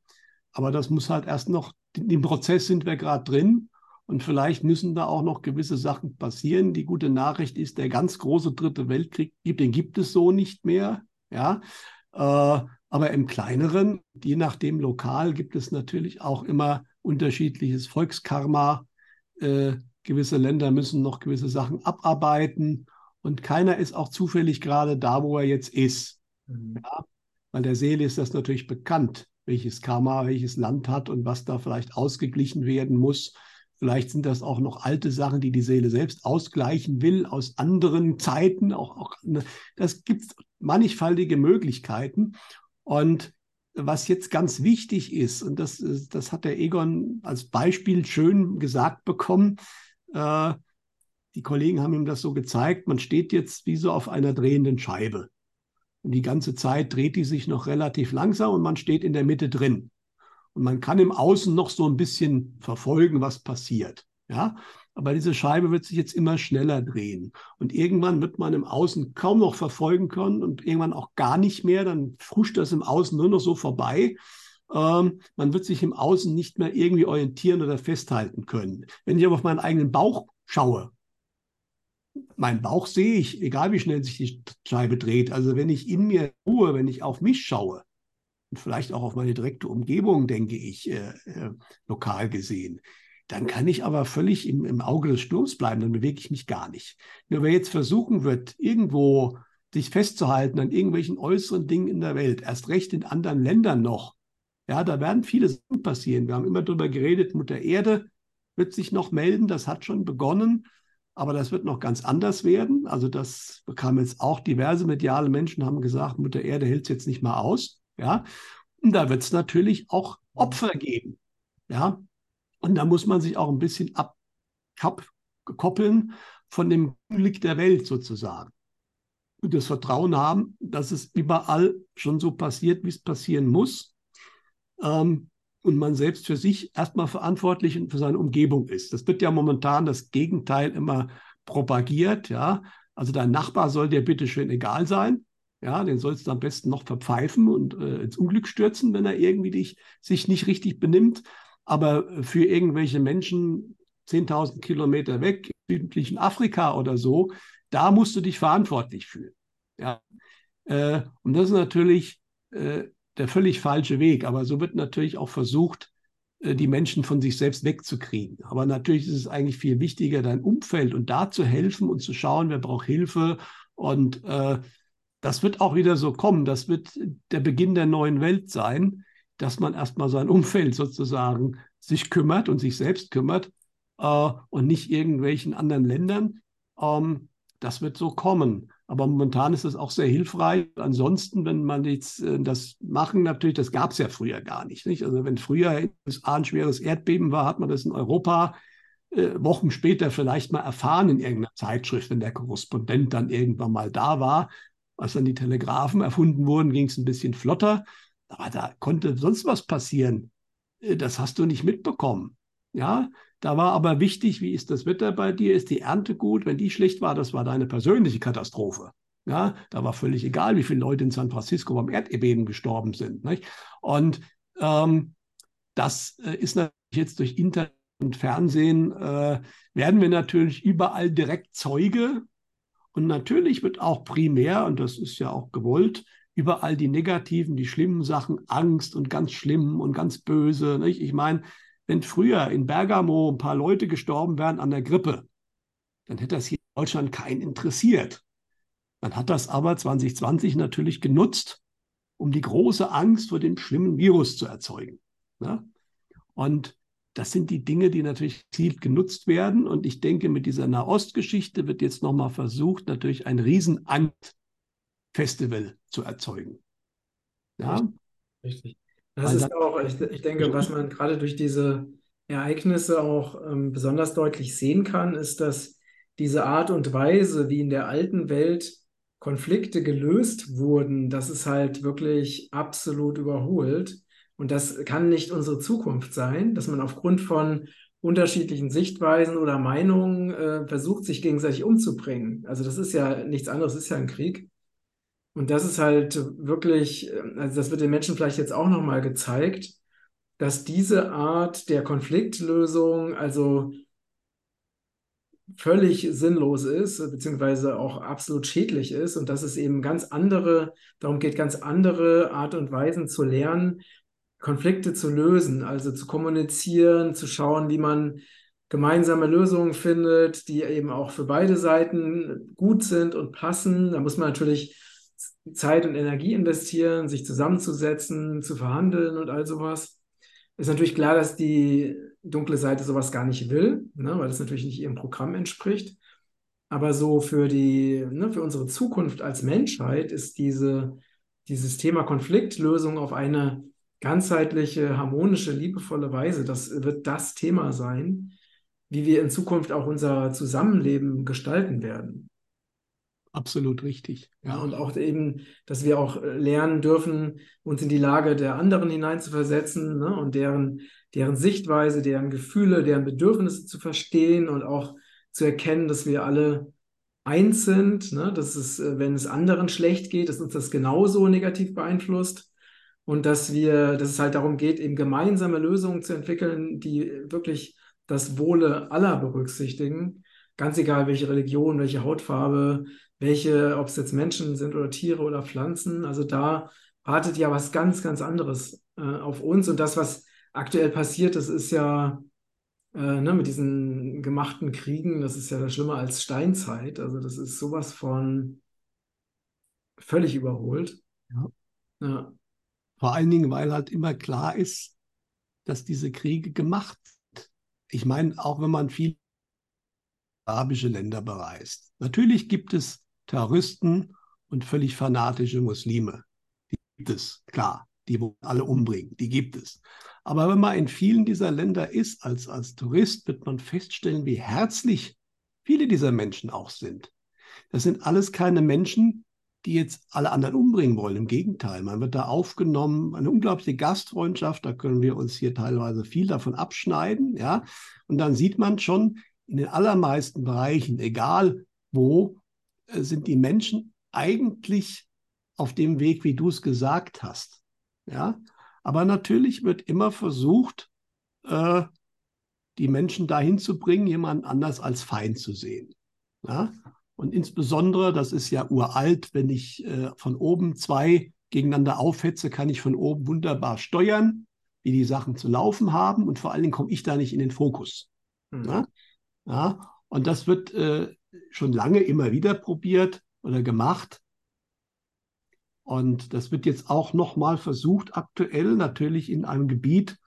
Aber das muss halt erst noch, im Prozess sind wir gerade drin und vielleicht müssen da auch noch gewisse Sachen passieren. Die gute Nachricht ist, der ganz große dritte Weltkrieg, den gibt es so nicht mehr. Ja, aber im kleineren, je nachdem lokal, gibt es natürlich auch immer unterschiedliches Volkskarma. Äh, gewisse Länder müssen noch gewisse Sachen abarbeiten und keiner ist auch zufällig gerade da, wo er jetzt ist. Mhm. Ja, weil der Seele ist das natürlich bekannt, welches Karma welches Land hat und was da vielleicht ausgeglichen werden muss. Vielleicht sind das auch noch alte Sachen, die die Seele selbst ausgleichen will aus anderen Zeiten. Auch, auch ne, das gibt mannigfaltige Möglichkeiten. Und was jetzt ganz wichtig ist, und das, das hat der Egon als Beispiel schön gesagt bekommen, äh, die Kollegen haben ihm das so gezeigt, man steht jetzt wie so auf einer drehenden Scheibe. Und die ganze Zeit dreht die sich noch relativ langsam und man steht in der Mitte drin. Und man kann im Außen noch so ein bisschen verfolgen, was passiert. Ja, aber diese Scheibe wird sich jetzt immer schneller drehen. Und irgendwann wird man im Außen kaum noch verfolgen können und irgendwann auch gar nicht mehr. Dann fruscht das im Außen nur noch so vorbei. Ähm, man wird sich im Außen nicht mehr irgendwie orientieren oder festhalten können. Wenn ich aber auf meinen eigenen Bauch schaue, meinen Bauch sehe ich, egal wie schnell sich die Scheibe dreht. Also wenn ich in mir ruhe, wenn ich auf mich schaue, und vielleicht auch auf meine direkte Umgebung, denke ich, äh, äh, lokal gesehen, dann kann ich aber völlig im, im Auge des Sturms bleiben, dann bewege ich mich gar nicht. Nur wer jetzt versuchen wird, irgendwo sich festzuhalten an irgendwelchen äußeren Dingen in der Welt, erst recht in anderen Ländern noch, ja, da werden viele Sachen passieren. Wir haben immer darüber geredet, Mutter Erde wird sich noch melden, das hat schon begonnen, aber das wird noch ganz anders werden. Also das bekam jetzt auch diverse mediale Menschen, haben gesagt, Mutter Erde hält es jetzt nicht mal aus. Ja, und da wird es natürlich auch Opfer geben. Ja, und da muss man sich auch ein bisschen abkoppeln von dem Glück der Welt sozusagen. Und das Vertrauen haben, dass es überall schon so passiert, wie es passieren muss. Ähm, und man selbst für sich erstmal verantwortlich und für seine Umgebung ist. Das wird ja momentan das Gegenteil immer propagiert. Ja, also dein Nachbar soll dir bitte schön egal sein. Ja, den sollst du am besten noch verpfeifen und äh, ins Unglück stürzen, wenn er irgendwie dich, sich nicht richtig benimmt. Aber für irgendwelche Menschen 10.000 Kilometer weg, im südlichen Afrika oder so, da musst du dich verantwortlich fühlen. Ja. Äh, und das ist natürlich äh, der völlig falsche Weg. Aber so wird natürlich auch versucht, äh, die Menschen von sich selbst wegzukriegen. Aber natürlich ist es eigentlich viel wichtiger, dein Umfeld und da zu helfen und zu schauen, wer braucht Hilfe und äh, das wird auch wieder so kommen. Das wird der Beginn der neuen Welt sein, dass man erstmal sein Umfeld sozusagen sich kümmert und sich selbst kümmert äh, und nicht irgendwelchen anderen Ländern. Ähm, das wird so kommen. Aber momentan ist es auch sehr hilfreich. Ansonsten, wenn man jetzt äh, das machen, natürlich, das gab es ja früher gar nicht, nicht. Also wenn früher in ein schweres Erdbeben war, hat man das in Europa äh, Wochen später vielleicht mal erfahren in irgendeiner Zeitschrift, wenn der Korrespondent dann irgendwann mal da war als dann die Telegraphen erfunden wurden, ging es ein bisschen flotter. Aber da konnte sonst was passieren. Äh, das hast du nicht mitbekommen. Ja, da war aber wichtig, wie ist das Wetter bei dir? Ist die Ernte gut? Wenn die schlecht war, das war deine persönliche Katastrophe. Ja, da war völlig egal, wie viele Leute in San Francisco beim Erdbeben gestorben sind. Nicht? Und ähm, das äh, ist natürlich jetzt durch Internet und Fernsehen, äh, werden wir natürlich überall direkt Zeuge. Und natürlich wird auch primär, und das ist ja auch gewollt, überall die negativen, die schlimmen Sachen, Angst und ganz schlimm und ganz böse. Nicht? Ich meine, wenn früher in Bergamo ein paar Leute gestorben wären an der Grippe, dann hätte das hier in Deutschland keinen interessiert. Man hat das aber 2020 natürlich genutzt, um die große Angst vor dem schlimmen Virus zu erzeugen. Ne? Und das sind die Dinge, die natürlich gezielt genutzt werden. Und ich denke, mit dieser Nahostgeschichte wird jetzt nochmal versucht, natürlich ein Riesenangstfestival zu erzeugen. Ja? Richtig. Das ist auch, ich, ich denke, was man gerade durch diese Ereignisse auch ähm, besonders deutlich sehen kann, ist, dass diese Art und Weise, wie in der alten Welt Konflikte gelöst wurden, das ist halt wirklich absolut überholt. Und das kann nicht unsere Zukunft sein, dass man aufgrund von unterschiedlichen Sichtweisen oder Meinungen äh, versucht, sich gegenseitig umzubringen. Also das ist ja nichts anderes, ist ja ein Krieg. Und das ist halt wirklich, äh, also das wird den Menschen vielleicht jetzt auch nochmal gezeigt, dass diese Art der Konfliktlösung, also völlig sinnlos ist, beziehungsweise auch absolut schädlich ist und dass es eben ganz andere, darum geht, ganz andere Art und Weisen zu lernen, Konflikte zu lösen, also zu kommunizieren, zu schauen, wie man gemeinsame Lösungen findet, die eben auch für beide Seiten gut sind und passen. Da muss man natürlich Zeit und Energie investieren, sich zusammenzusetzen, zu verhandeln und all sowas. Ist natürlich klar, dass die dunkle Seite sowas gar nicht will, ne, weil das natürlich nicht ihrem Programm entspricht. Aber so für die, ne, für unsere Zukunft als Menschheit ist diese, dieses Thema Konfliktlösung auf eine ganzheitliche, harmonische, liebevolle Weise, das wird das Thema sein, wie wir in Zukunft auch unser Zusammenleben gestalten werden. Absolut richtig. Ja, und auch eben, dass wir auch lernen dürfen, uns in die Lage der anderen hineinzuversetzen ne, und deren, deren Sichtweise, deren Gefühle, deren Bedürfnisse zu verstehen und auch zu erkennen, dass wir alle eins sind, ne, dass es, wenn es anderen schlecht geht, dass uns das genauso negativ beeinflusst und dass wir, dass es halt darum geht, eben gemeinsame Lösungen zu entwickeln, die wirklich das Wohle aller berücksichtigen, ganz egal welche Religion, welche Hautfarbe, welche, ob es jetzt Menschen sind oder Tiere oder Pflanzen. Also da wartet ja was ganz, ganz anderes äh, auf uns und das, was aktuell passiert, das ist ja äh, ne, mit diesen gemachten Kriegen, das ist ja schlimmer als Steinzeit. Also das ist sowas von völlig überholt. Ja. ja. Vor allen Dingen, weil halt immer klar ist, dass diese Kriege gemacht. Ich meine, auch wenn man viel arabische Länder bereist. Natürlich gibt es Terroristen und völlig fanatische Muslime. Die gibt es, klar. Die wollen alle umbringen. Die gibt es. Aber wenn man in vielen dieser Länder ist, als, als Tourist, wird man feststellen, wie herzlich viele dieser Menschen auch sind. Das sind alles keine Menschen, die jetzt alle anderen umbringen wollen. Im Gegenteil, man wird da aufgenommen, eine unglaubliche Gastfreundschaft, da können wir uns hier teilweise viel davon abschneiden, ja. Und dann sieht man schon in den allermeisten Bereichen, egal wo, äh, sind die Menschen eigentlich auf dem Weg, wie du es gesagt hast, ja. Aber natürlich wird immer versucht, äh, die Menschen dahin zu bringen, jemanden anders als Feind zu sehen. Ja? Und insbesondere, das ist ja uralt, wenn ich äh, von oben zwei gegeneinander aufhetze, kann ich von oben wunderbar steuern, wie die Sachen zu laufen haben. Und vor allen Dingen komme ich da nicht in den Fokus. Mhm. Ja? ja? Und das wird äh, schon lange immer wieder probiert oder gemacht. Und das wird jetzt auch nochmal versucht, aktuell natürlich in einem Gebiet,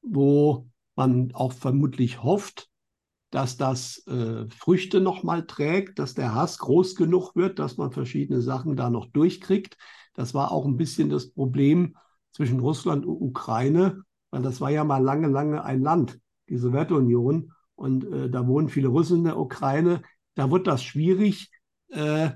wo man auch vermutlich hofft, dass das äh, Früchte nochmal trägt, dass der Hass groß genug wird, dass man verschiedene Sachen da noch durchkriegt. Das war auch ein bisschen das Problem zwischen Russland und Ukraine, weil das war ja mal lange, lange ein Land, die Sowjetunion. Und äh, da wohnen viele Russen in der Ukraine. Da wird das schwierig. Äh,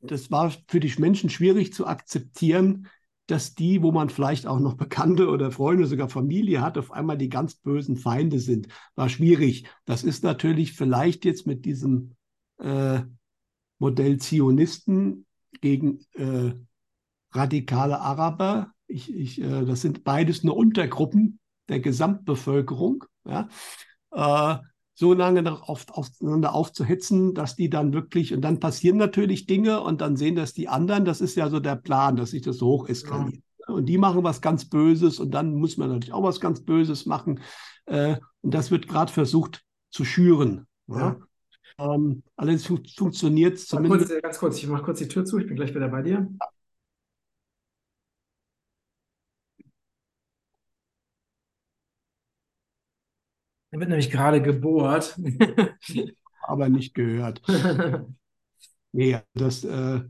das war für die Menschen schwierig zu akzeptieren, dass die, wo man vielleicht auch noch Bekannte oder Freunde, sogar Familie hat, auf einmal die ganz bösen Feinde sind. War schwierig. Das ist natürlich vielleicht jetzt mit diesem äh, Modell Zionisten gegen äh, radikale Araber. Ich, ich, äh, das sind beides nur Untergruppen der Gesamtbevölkerung. Ja? Äh, so lange auf, aufeinander aufzuhetzen, dass die dann wirklich, und dann passieren natürlich Dinge und dann sehen das die anderen. Das ist ja so der Plan, dass sich das so hoch eskaliert. Ja. Und die machen was ganz Böses und dann muss man natürlich auch was ganz Böses machen. Äh, und das wird gerade versucht zu schüren. Ja. Ja. Ähm, allerdings fun funktioniert es zumindest. Kurz, ganz kurz, ich mache kurz die Tür zu, ich bin gleich wieder bei dir. Er wird nämlich gerade gebohrt. Aber nicht gehört. nee, das, äh,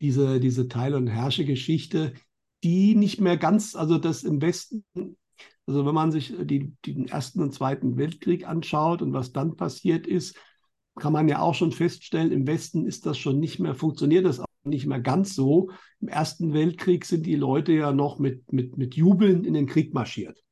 diese, diese Teil- und Herrsche-Geschichte, die nicht mehr ganz, also das im Westen, also wenn man sich die, den Ersten und Zweiten Weltkrieg anschaut und was dann passiert ist, kann man ja auch schon feststellen, im Westen ist das schon nicht mehr, funktioniert das auch nicht mehr ganz so. Im Ersten Weltkrieg sind die Leute ja noch mit, mit, mit Jubeln in den Krieg marschiert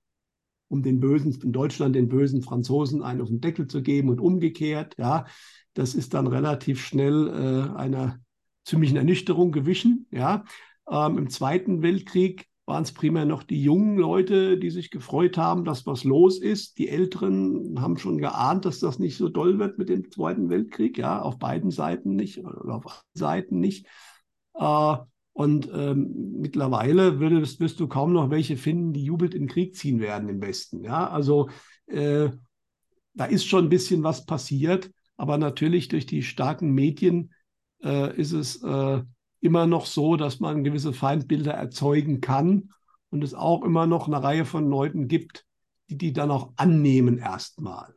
um den bösen, in Deutschland den bösen Franzosen einen auf den Deckel zu geben und umgekehrt. Ja, das ist dann relativ schnell äh, einer ziemlichen Ernüchterung gewichen. Ja, ähm, im Zweiten Weltkrieg waren es primär noch die jungen Leute, die sich gefreut haben, dass was los ist. Die Älteren haben schon geahnt, dass das nicht so doll wird mit dem Zweiten Weltkrieg. Ja, auf beiden Seiten nicht oder auf allen Seiten nicht. Äh, und ähm, mittlerweile würdest, wirst du kaum noch welche finden, die jubelt in den Krieg ziehen werden im Westen. Ja, also äh, da ist schon ein bisschen was passiert, aber natürlich durch die starken Medien äh, ist es äh, immer noch so, dass man gewisse Feindbilder erzeugen kann und es auch immer noch eine Reihe von Leuten gibt, die die dann auch annehmen erstmal.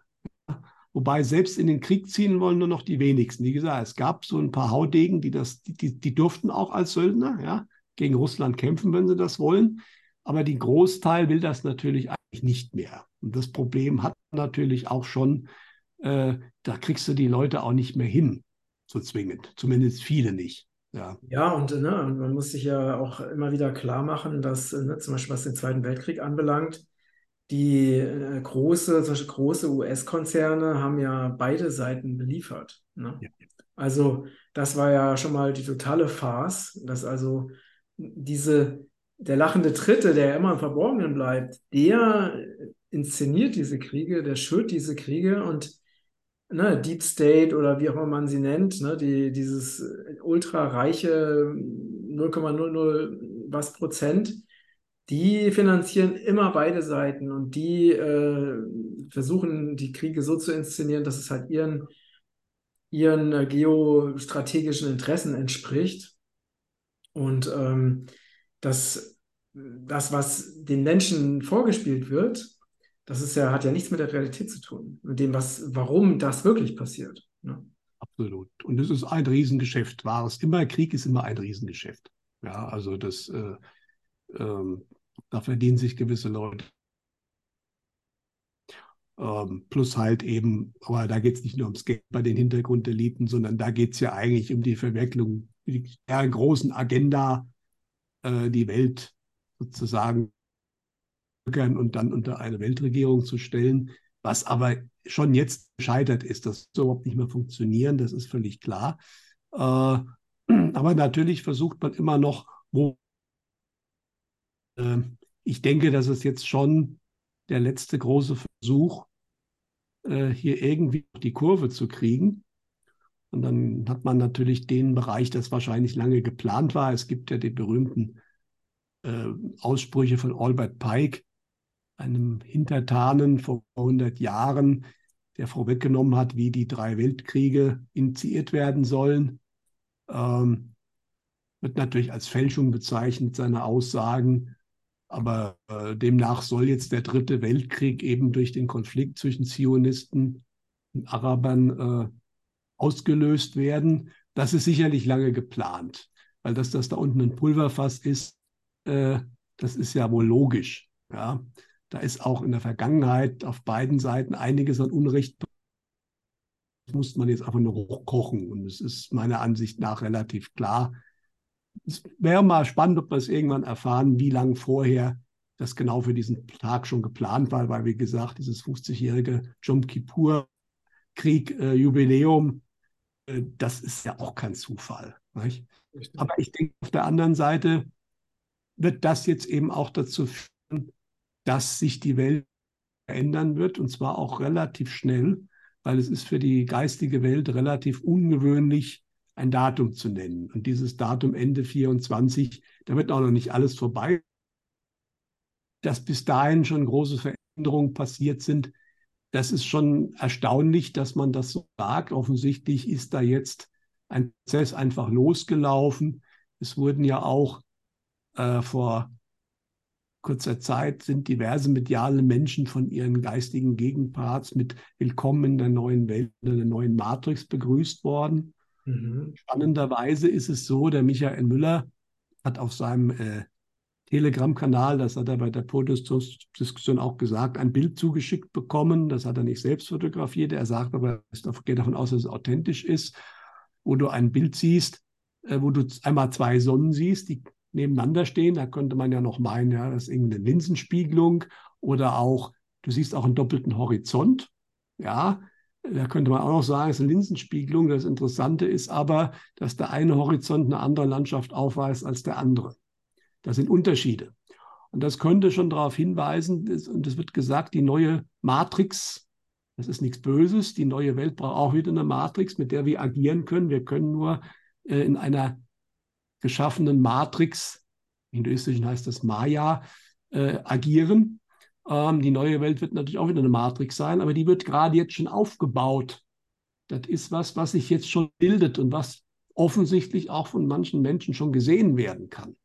Wobei selbst in den Krieg ziehen wollen nur noch die wenigsten. Wie gesagt, es gab so ein paar Haudegen, die das, die, die, durften auch als Söldner ja, gegen Russland kämpfen, wenn sie das wollen. Aber die Großteil will das natürlich eigentlich nicht mehr. Und das Problem hat natürlich auch schon, äh, da kriegst du die Leute auch nicht mehr hin, so zwingend. Zumindest viele nicht. Ja, ja und ne, man muss sich ja auch immer wieder klar machen, dass ne, zum Beispiel was den Zweiten Weltkrieg anbelangt, die äh, große, solche große US-Konzerne haben ja beide Seiten beliefert. Ne? Ja. Also das war ja schon mal die totale Farce, dass also diese, der lachende Dritte, der immer im Verborgenen bleibt, der inszeniert diese Kriege, der schürt diese Kriege und ne, Deep State oder wie auch immer man sie nennt, ne, die, dieses ultra reiche 0,00 was Prozent, die finanzieren immer beide Seiten und die äh, versuchen, die Kriege so zu inszenieren, dass es halt ihren, ihren äh, geostrategischen Interessen entspricht. Und ähm, das, das, was den Menschen vorgespielt wird, das ist ja, hat ja nichts mit der Realität zu tun, mit dem, was, warum das wirklich passiert. Ne? Absolut. Und es ist ein Riesengeschäft. War es immer, Krieg ist immer ein Riesengeschäft. Ja, also das äh, ähm, da verdienen sich gewisse Leute. Ähm, plus halt eben, aber da geht es nicht nur ums Geld bei den Hintergrundeliten, sondern da geht es ja eigentlich um die Verwirklichung der großen Agenda, äh, die Welt sozusagen und dann unter eine Weltregierung zu stellen, was aber schon jetzt gescheitert ist. Das soll überhaupt nicht mehr funktionieren, das ist völlig klar. Äh, aber natürlich versucht man immer noch, wo äh, ich denke, das ist jetzt schon der letzte große Versuch, äh, hier irgendwie die Kurve zu kriegen. Und dann hat man natürlich den Bereich, das wahrscheinlich lange geplant war. Es gibt ja die berühmten äh, Aussprüche von Albert Pike, einem Hintertanen vor 100 Jahren, der vorweggenommen hat, wie die drei Weltkriege initiiert werden sollen. Ähm, wird natürlich als Fälschung bezeichnet, seine Aussagen. Aber äh, demnach soll jetzt der dritte Weltkrieg eben durch den Konflikt zwischen Zionisten und Arabern äh, ausgelöst werden. Das ist sicherlich lange geplant, weil dass das da unten ein Pulverfass ist, äh, das ist ja wohl logisch. Ja, da ist auch in der Vergangenheit auf beiden Seiten einiges an Unrecht. Das muss man jetzt einfach nur hochkochen. Und es ist meiner Ansicht nach relativ klar, es wäre mal spannend, ob wir es irgendwann erfahren, wie lange vorher das genau für diesen Tag schon geplant war, weil, wie gesagt, dieses 50-jährige Jom Kippur-Krieg-Jubiläum das ist ja auch kein Zufall. Nicht? Aber ich denke, auf der anderen Seite wird das jetzt eben auch dazu führen, dass sich die Welt verändern wird und zwar auch relativ schnell, weil es ist für die geistige Welt relativ ungewöhnlich, ein Datum zu nennen. Und dieses Datum Ende 24, da wird auch noch nicht alles vorbei. Dass bis dahin schon große Veränderungen passiert sind, das ist schon erstaunlich, dass man das so sagt. Offensichtlich ist da jetzt ein Prozess einfach losgelaufen. Es wurden ja auch äh, vor kurzer Zeit sind diverse mediale Menschen von ihren geistigen Gegenparts mit Willkommen in der neuen Welt, in der neuen Matrix begrüßt worden. Mhm. Spannenderweise ist es so, der Michael Müller hat auf seinem äh, Telegram-Kanal, das hat er bei der Podiumsdiskussion auch gesagt, ein Bild zugeschickt bekommen. Das hat er nicht selbst fotografiert. Er sagt aber, er geht davon aus, dass es authentisch ist, wo du ein Bild siehst, äh, wo du einmal zwei Sonnen siehst, die nebeneinander stehen. Da könnte man ja noch meinen, ja, das ist irgendeine Linsenspiegelung oder auch, du siehst auch einen doppelten Horizont. Ja, da könnte man auch noch sagen, es ist eine Linsenspiegelung. Das Interessante ist aber, dass der eine Horizont eine andere Landschaft aufweist als der andere. Das sind Unterschiede. Und das könnte schon darauf hinweisen, und es wird gesagt, die neue Matrix, das ist nichts Böses, die neue Welt braucht auch wieder eine Matrix, mit der wir agieren können. Wir können nur äh, in einer geschaffenen Matrix, im Hinduistischen heißt das Maya, äh, agieren. Ähm, die neue Welt wird natürlich auch wieder eine Matrix sein, aber die wird gerade jetzt schon aufgebaut. Das ist was, was sich jetzt schon bildet und was offensichtlich auch von manchen Menschen schon gesehen werden kann.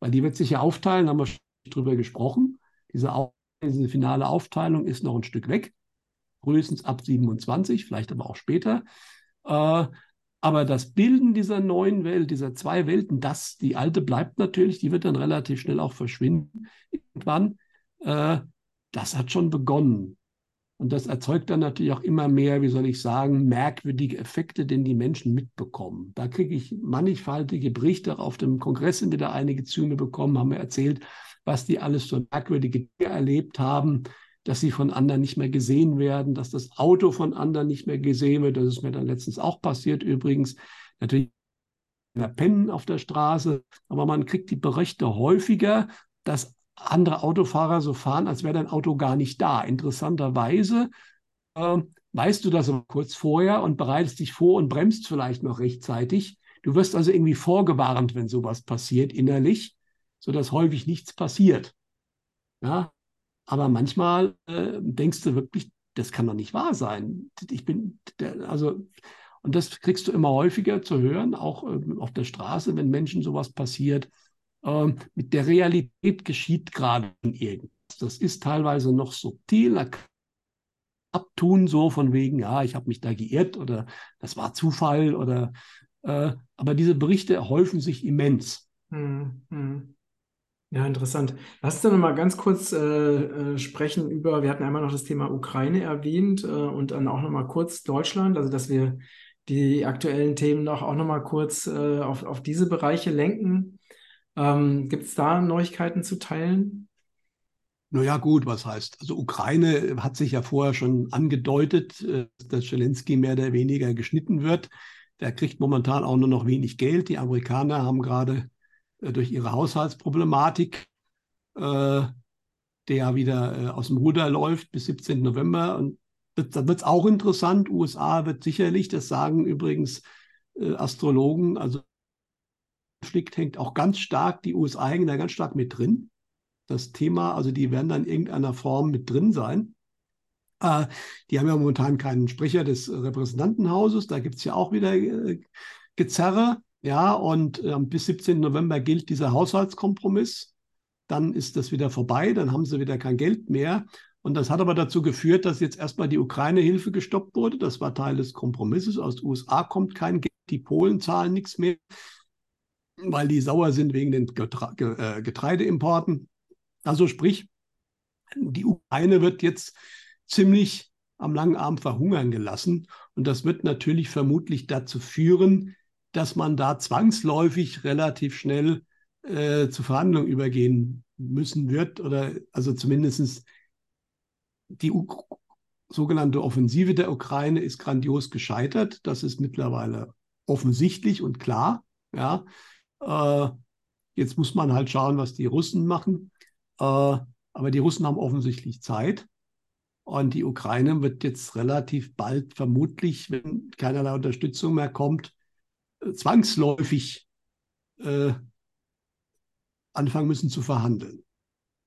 Weil die wird sich ja aufteilen, haben wir schon drüber gesprochen. Diese, diese finale Aufteilung ist noch ein Stück weg, frühestens ab 27, vielleicht aber auch später. Äh, aber das Bilden dieser neuen Welt, dieser zwei Welten, das, die alte bleibt natürlich, die wird dann relativ schnell auch verschwinden irgendwann. Äh, das hat schon begonnen. Und das erzeugt dann natürlich auch immer mehr, wie soll ich sagen, merkwürdige Effekte, den die Menschen mitbekommen. Da kriege ich mannigfaltige Berichte. Auf dem Kongress sind wieder einige mir bekommen, haben mir erzählt, was die alles so merkwürdige Dinge erlebt haben dass sie von anderen nicht mehr gesehen werden, dass das Auto von anderen nicht mehr gesehen wird. Das ist mir dann letztens auch passiert übrigens. Natürlich pennen auf der Straße, aber man kriegt die Berichte häufiger, dass andere Autofahrer so fahren, als wäre dein Auto gar nicht da. Interessanterweise äh, weißt du das kurz vorher und bereitest dich vor und bremst vielleicht noch rechtzeitig. Du wirst also irgendwie vorgewarnt, wenn sowas passiert innerlich, sodass häufig nichts passiert. Ja, aber manchmal äh, denkst du wirklich, das kann doch nicht wahr sein. Ich bin, also, und das kriegst du immer häufiger zu hören, auch äh, auf der Straße, wenn Menschen sowas passiert. Äh, mit der Realität geschieht gerade irgendwas. Das ist teilweise noch subtil, abtun, so von wegen, ja, ich habe mich da geirrt oder das war Zufall oder, äh, aber diese Berichte häufen sich immens. Hm, hm. Ja, interessant. Lass uns dann mal ganz kurz äh, äh, sprechen über, wir hatten einmal noch das Thema Ukraine erwähnt äh, und dann auch noch mal kurz Deutschland, also dass wir die aktuellen Themen noch auch noch mal kurz äh, auf, auf diese Bereiche lenken. Ähm, Gibt es da Neuigkeiten zu teilen? Naja, gut, was heißt? Also Ukraine hat sich ja vorher schon angedeutet, äh, dass Zelensky mehr oder weniger geschnitten wird. Der kriegt momentan auch nur noch wenig Geld. Die Amerikaner haben gerade äh, durch ihre Haushaltsproblematik, äh, der wieder äh, aus dem Ruder läuft bis 17. November. Und da wird es auch interessant. USA wird sicherlich, das sagen übrigens Astrologen, also Konflikt hängt auch ganz stark, die USA hängen da ganz stark mit drin. Das Thema, also die werden dann in irgendeiner Form mit drin sein. Äh, die haben ja momentan keinen Sprecher des Repräsentantenhauses. Da gibt es ja auch wieder äh, Gezerre. Ja, und äh, bis 17. November gilt dieser Haushaltskompromiss. Dann ist das wieder vorbei, dann haben sie wieder kein Geld mehr. Und das hat aber dazu geführt, dass jetzt erstmal die Ukraine-Hilfe gestoppt wurde. Das war Teil des Kompromisses. Aus den USA kommt kein Geld, die Polen zahlen nichts mehr, weil die sauer sind wegen den äh, Getreideimporten. Also sprich, die Ukraine wird jetzt ziemlich am langen Arm verhungern gelassen. Und das wird natürlich vermutlich dazu führen, dass man da zwangsläufig relativ schnell äh, zu Verhandlungen übergehen müssen wird oder also zumindest die sogenannte Offensive der Ukraine ist grandios gescheitert. Das ist mittlerweile offensichtlich und klar. Ja, äh, jetzt muss man halt schauen, was die Russen machen. Äh, aber die Russen haben offensichtlich Zeit. Und die Ukraine wird jetzt relativ bald vermutlich, wenn keinerlei Unterstützung mehr kommt, äh, zwangsläufig äh, anfangen müssen zu verhandeln.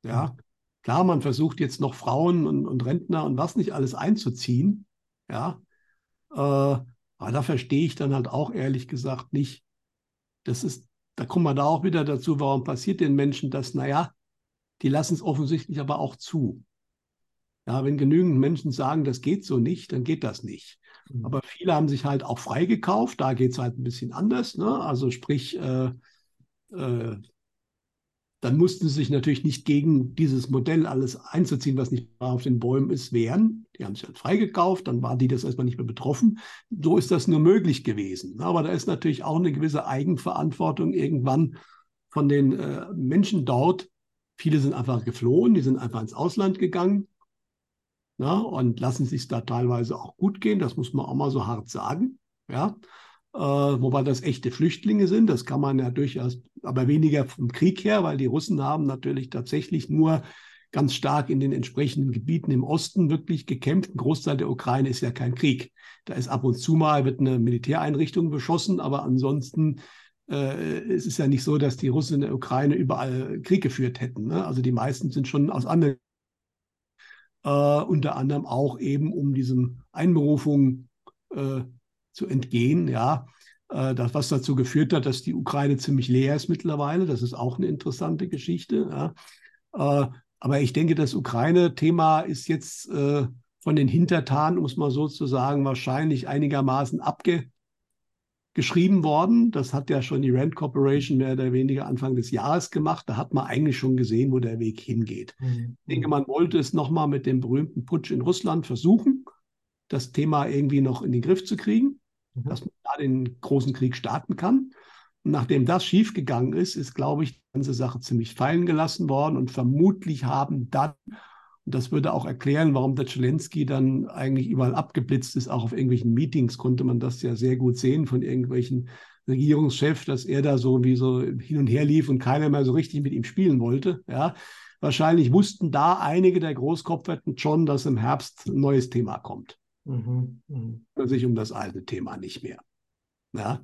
Ja, klar, man versucht jetzt noch Frauen und, und Rentner und was nicht alles einzuziehen. Ja, äh, aber da verstehe ich dann halt auch ehrlich gesagt nicht. Das ist, da kommen wir da auch wieder dazu, warum passiert den Menschen das? Naja, die lassen es offensichtlich aber auch zu. Ja, wenn genügend Menschen sagen, das geht so nicht, dann geht das nicht. Mhm. Aber viele haben sich halt auch freigekauft, da geht es halt ein bisschen anders. Ne? Also sprich, äh, äh, dann mussten sie sich natürlich nicht gegen dieses Modell alles einzuziehen, was nicht auf den Bäumen ist, wehren. Die haben sich halt freigekauft, dann waren die das erstmal nicht mehr betroffen. So ist das nur möglich gewesen. Aber da ist natürlich auch eine gewisse Eigenverantwortung irgendwann von den äh, Menschen dort. Viele sind einfach geflohen, die sind einfach ins Ausland gegangen na, und lassen sich da teilweise auch gut gehen. Das muss man auch mal so hart sagen. Ja wobei das echte Flüchtlinge sind. Das kann man ja durchaus, aber weniger vom Krieg her, weil die Russen haben natürlich tatsächlich nur ganz stark in den entsprechenden Gebieten im Osten wirklich gekämpft. Ein Großteil der Ukraine ist ja kein Krieg. Da ist ab und zu mal wird eine Militäreinrichtung beschossen, aber ansonsten äh, es ist ja nicht so, dass die Russen in der Ukraine überall Krieg geführt hätten. Ne? Also die meisten sind schon aus anderen, äh, unter anderem auch eben um diesem Einberufung äh, zu entgehen. Ja, äh, das, was dazu geführt hat, dass die Ukraine ziemlich leer ist mittlerweile. Das ist auch eine interessante Geschichte. Ja. Äh, aber ich denke, das Ukraine-Thema ist jetzt äh, von den Hintertanen, um es mal so zu sagen, wahrscheinlich einigermaßen abgeschrieben worden. Das hat ja schon die Rand Corporation mehr oder weniger Anfang des Jahres gemacht. Da hat man eigentlich schon gesehen, wo der Weg hingeht. Mhm. Ich denke, man wollte es nochmal mit dem berühmten Putsch in Russland versuchen, das Thema irgendwie noch in den Griff zu kriegen mhm. dass man da den großen Krieg starten kann. Und nachdem das schiefgegangen ist, ist, glaube ich, die ganze Sache ziemlich fallen gelassen worden und vermutlich haben dann, und das würde auch erklären, warum der Zelensky dann eigentlich überall abgeblitzt ist, auch auf irgendwelchen Meetings konnte man das ja sehr gut sehen von irgendwelchen Regierungschefs, dass er da so wie so hin und her lief und keiner mehr so richtig mit ihm spielen wollte. Ja, wahrscheinlich wussten da einige der Großkopferten schon, dass im Herbst ein neues Thema kommt. Mhm. Mhm. Sich um das alte Thema nicht mehr. Ja?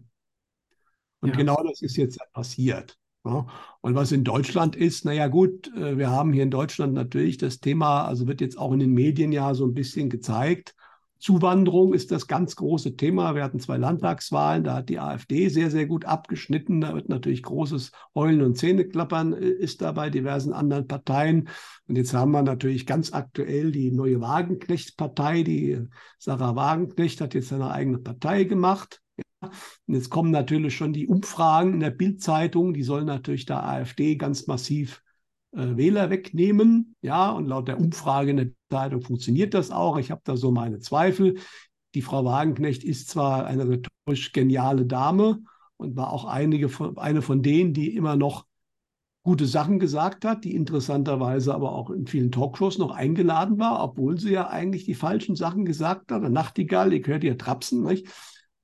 Und ja. genau das ist jetzt passiert. Ja? Und was in Deutschland ist, naja gut, äh, wir haben hier in Deutschland natürlich das Thema, also wird jetzt auch in den Medien ja so ein bisschen gezeigt, Zuwanderung ist das ganz große Thema. Wir hatten zwei Landtagswahlen, da hat die AfD sehr, sehr gut abgeschnitten. Da wird natürlich großes Heulen und Zähneklappern äh, ist da bei diversen anderen Parteien. Und jetzt haben wir natürlich ganz aktuell die neue Wagenknecht-Partei. Die Sarah Wagenknecht hat jetzt eine eigene Partei gemacht. Und jetzt kommen natürlich schon die Umfragen in der Bildzeitung. Die sollen natürlich der AfD ganz massiv äh, Wähler wegnehmen. Ja, und laut der Umfrage in der Zeitung funktioniert das auch. Ich habe da so meine Zweifel. Die Frau Wagenknecht ist zwar eine rhetorisch geniale Dame und war auch einige von, eine von denen, die immer noch gute Sachen gesagt hat, die interessanterweise aber auch in vielen Talkshows noch eingeladen war, obwohl sie ja eigentlich die falschen Sachen gesagt hat. Nachtigall, ich hört ihr Trapsen, nicht?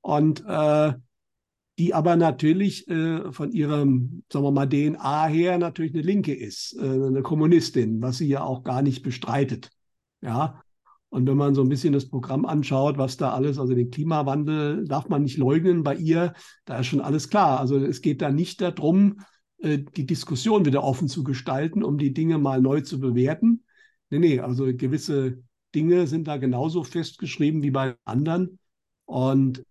Und äh, die aber natürlich äh, von ihrem, sagen wir mal, DNA her natürlich eine Linke ist, äh, eine Kommunistin, was sie ja auch gar nicht bestreitet. Ja. Und wenn man so ein bisschen das Programm anschaut, was da alles, also den Klimawandel darf man nicht leugnen bei ihr, da ist schon alles klar. Also es geht da nicht darum, äh, die Diskussion wieder offen zu gestalten, um die Dinge mal neu zu bewerten. Nee, nee, also gewisse Dinge sind da genauso festgeschrieben wie bei anderen. Und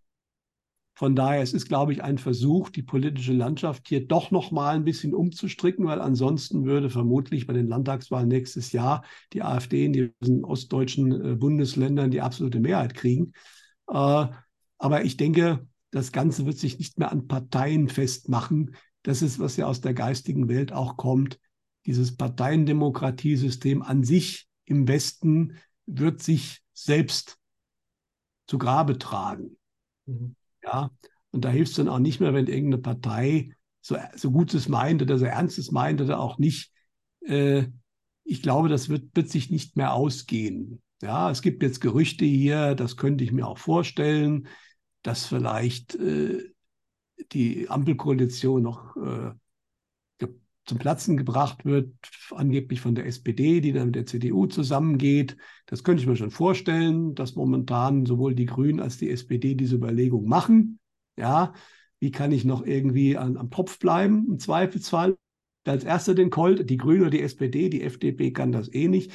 von daher, es ist, glaube ich, ein Versuch, die politische Landschaft hier doch noch mal ein bisschen umzustricken, weil ansonsten würde vermutlich bei den Landtagswahlen nächstes Jahr die AfD in diesen ostdeutschen äh, Bundesländern die absolute Mehrheit kriegen. Äh, aber ich denke, das Ganze wird sich nicht mehr an Parteien festmachen. Das ist, was ja aus der geistigen Welt auch kommt. Dieses Parteiendemokratiesystem an sich im Westen wird sich selbst zu Grabe tragen. Mhm. Ja, und da hilft es dann auch nicht mehr, wenn irgendeine Partei so, so Gutes meint oder so Ernstes meint oder auch nicht. Äh, ich glaube, das wird, wird sich nicht mehr ausgehen. Ja, es gibt jetzt Gerüchte hier, das könnte ich mir auch vorstellen, dass vielleicht äh, die Ampelkoalition noch äh, zum Platzen gebracht wird, angeblich von der SPD, die dann mit der CDU zusammengeht. Das könnte ich mir schon vorstellen, dass momentan sowohl die Grünen als die SPD diese Überlegung machen. Ja, wie kann ich noch irgendwie an, am Topf bleiben im Zweifelsfall? Als erster den Colt, die Grünen oder die SPD, die FDP kann das eh nicht.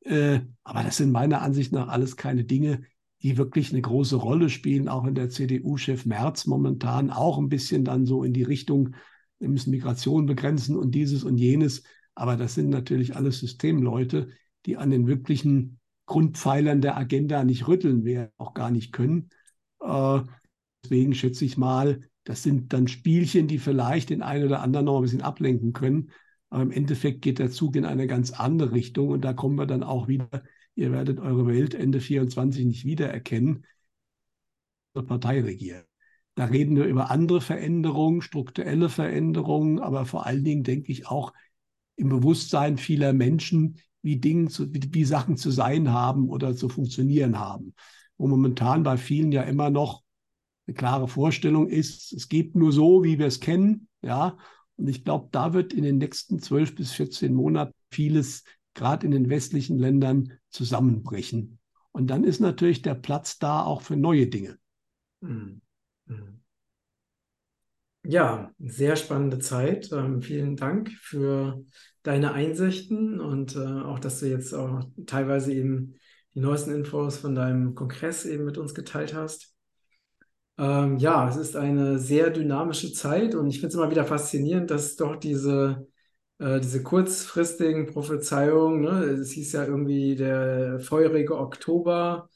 Äh, aber das sind meiner Ansicht nach alles keine Dinge, die wirklich eine große Rolle spielen, auch in der CDU-Chef Merz momentan auch ein bisschen dann so in die Richtung, wir müssen Migration begrenzen und dieses und jenes. Aber das sind natürlich alles Systemleute, die an den wirklichen Grundpfeilern der Agenda nicht rütteln werden, auch gar nicht können. Äh, deswegen schätze ich mal, das sind dann Spielchen, die vielleicht den einen oder anderen noch ein bisschen ablenken können. Aber im Endeffekt geht der Zug in eine ganz andere Richtung und da kommen wir dann auch wieder, ihr werdet eure Welt Ende 24 nicht wiedererkennen, Partei regiert. Da reden wir über andere Veränderungen, strukturelle Veränderungen, aber vor allen Dingen denke ich auch im Bewusstsein vieler Menschen, wie Dinge, zu, wie, wie Sachen zu sein haben oder zu funktionieren haben. Wo momentan bei vielen ja immer noch eine klare Vorstellung ist, es geht nur so, wie wir es kennen, ja. Und ich glaube, da wird in den nächsten zwölf bis 14 Monaten vieles, gerade in den westlichen Ländern, zusammenbrechen. Und dann ist natürlich der Platz da auch für neue Dinge. Mhm. Mhm. Ja, sehr spannende Zeit. Ähm, vielen Dank für deine Einsichten und äh, auch, dass du jetzt auch teilweise eben die neuesten Infos von deinem Kongress eben mit uns geteilt hast. Ähm, ja, es ist eine sehr dynamische Zeit und ich finde es immer wieder faszinierend, dass doch diese, äh, diese kurzfristigen Prophezeiungen, ne, es hieß ja irgendwie der feurige Oktober,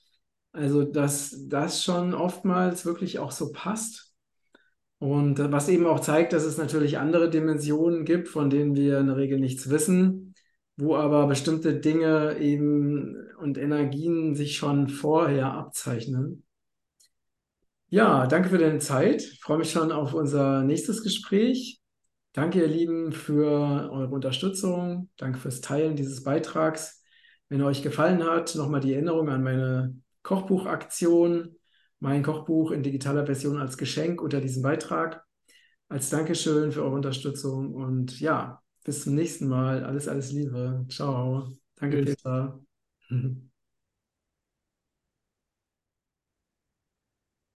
also, dass das schon oftmals wirklich auch so passt. Und was eben auch zeigt, dass es natürlich andere Dimensionen gibt, von denen wir in der Regel nichts wissen, wo aber bestimmte Dinge eben und Energien sich schon vorher abzeichnen. Ja, danke für deine Zeit. Ich freue mich schon auf unser nächstes Gespräch. Danke, ihr Lieben, für eure Unterstützung. Danke fürs Teilen dieses Beitrags. Wenn euch gefallen hat, nochmal die Erinnerung an meine Kochbuchaktion, mein Kochbuch in digitaler Version als Geschenk unter diesem Beitrag. Als Dankeschön für eure Unterstützung und ja, bis zum nächsten Mal. Alles, alles Liebe. Ciao. Danke, Peter.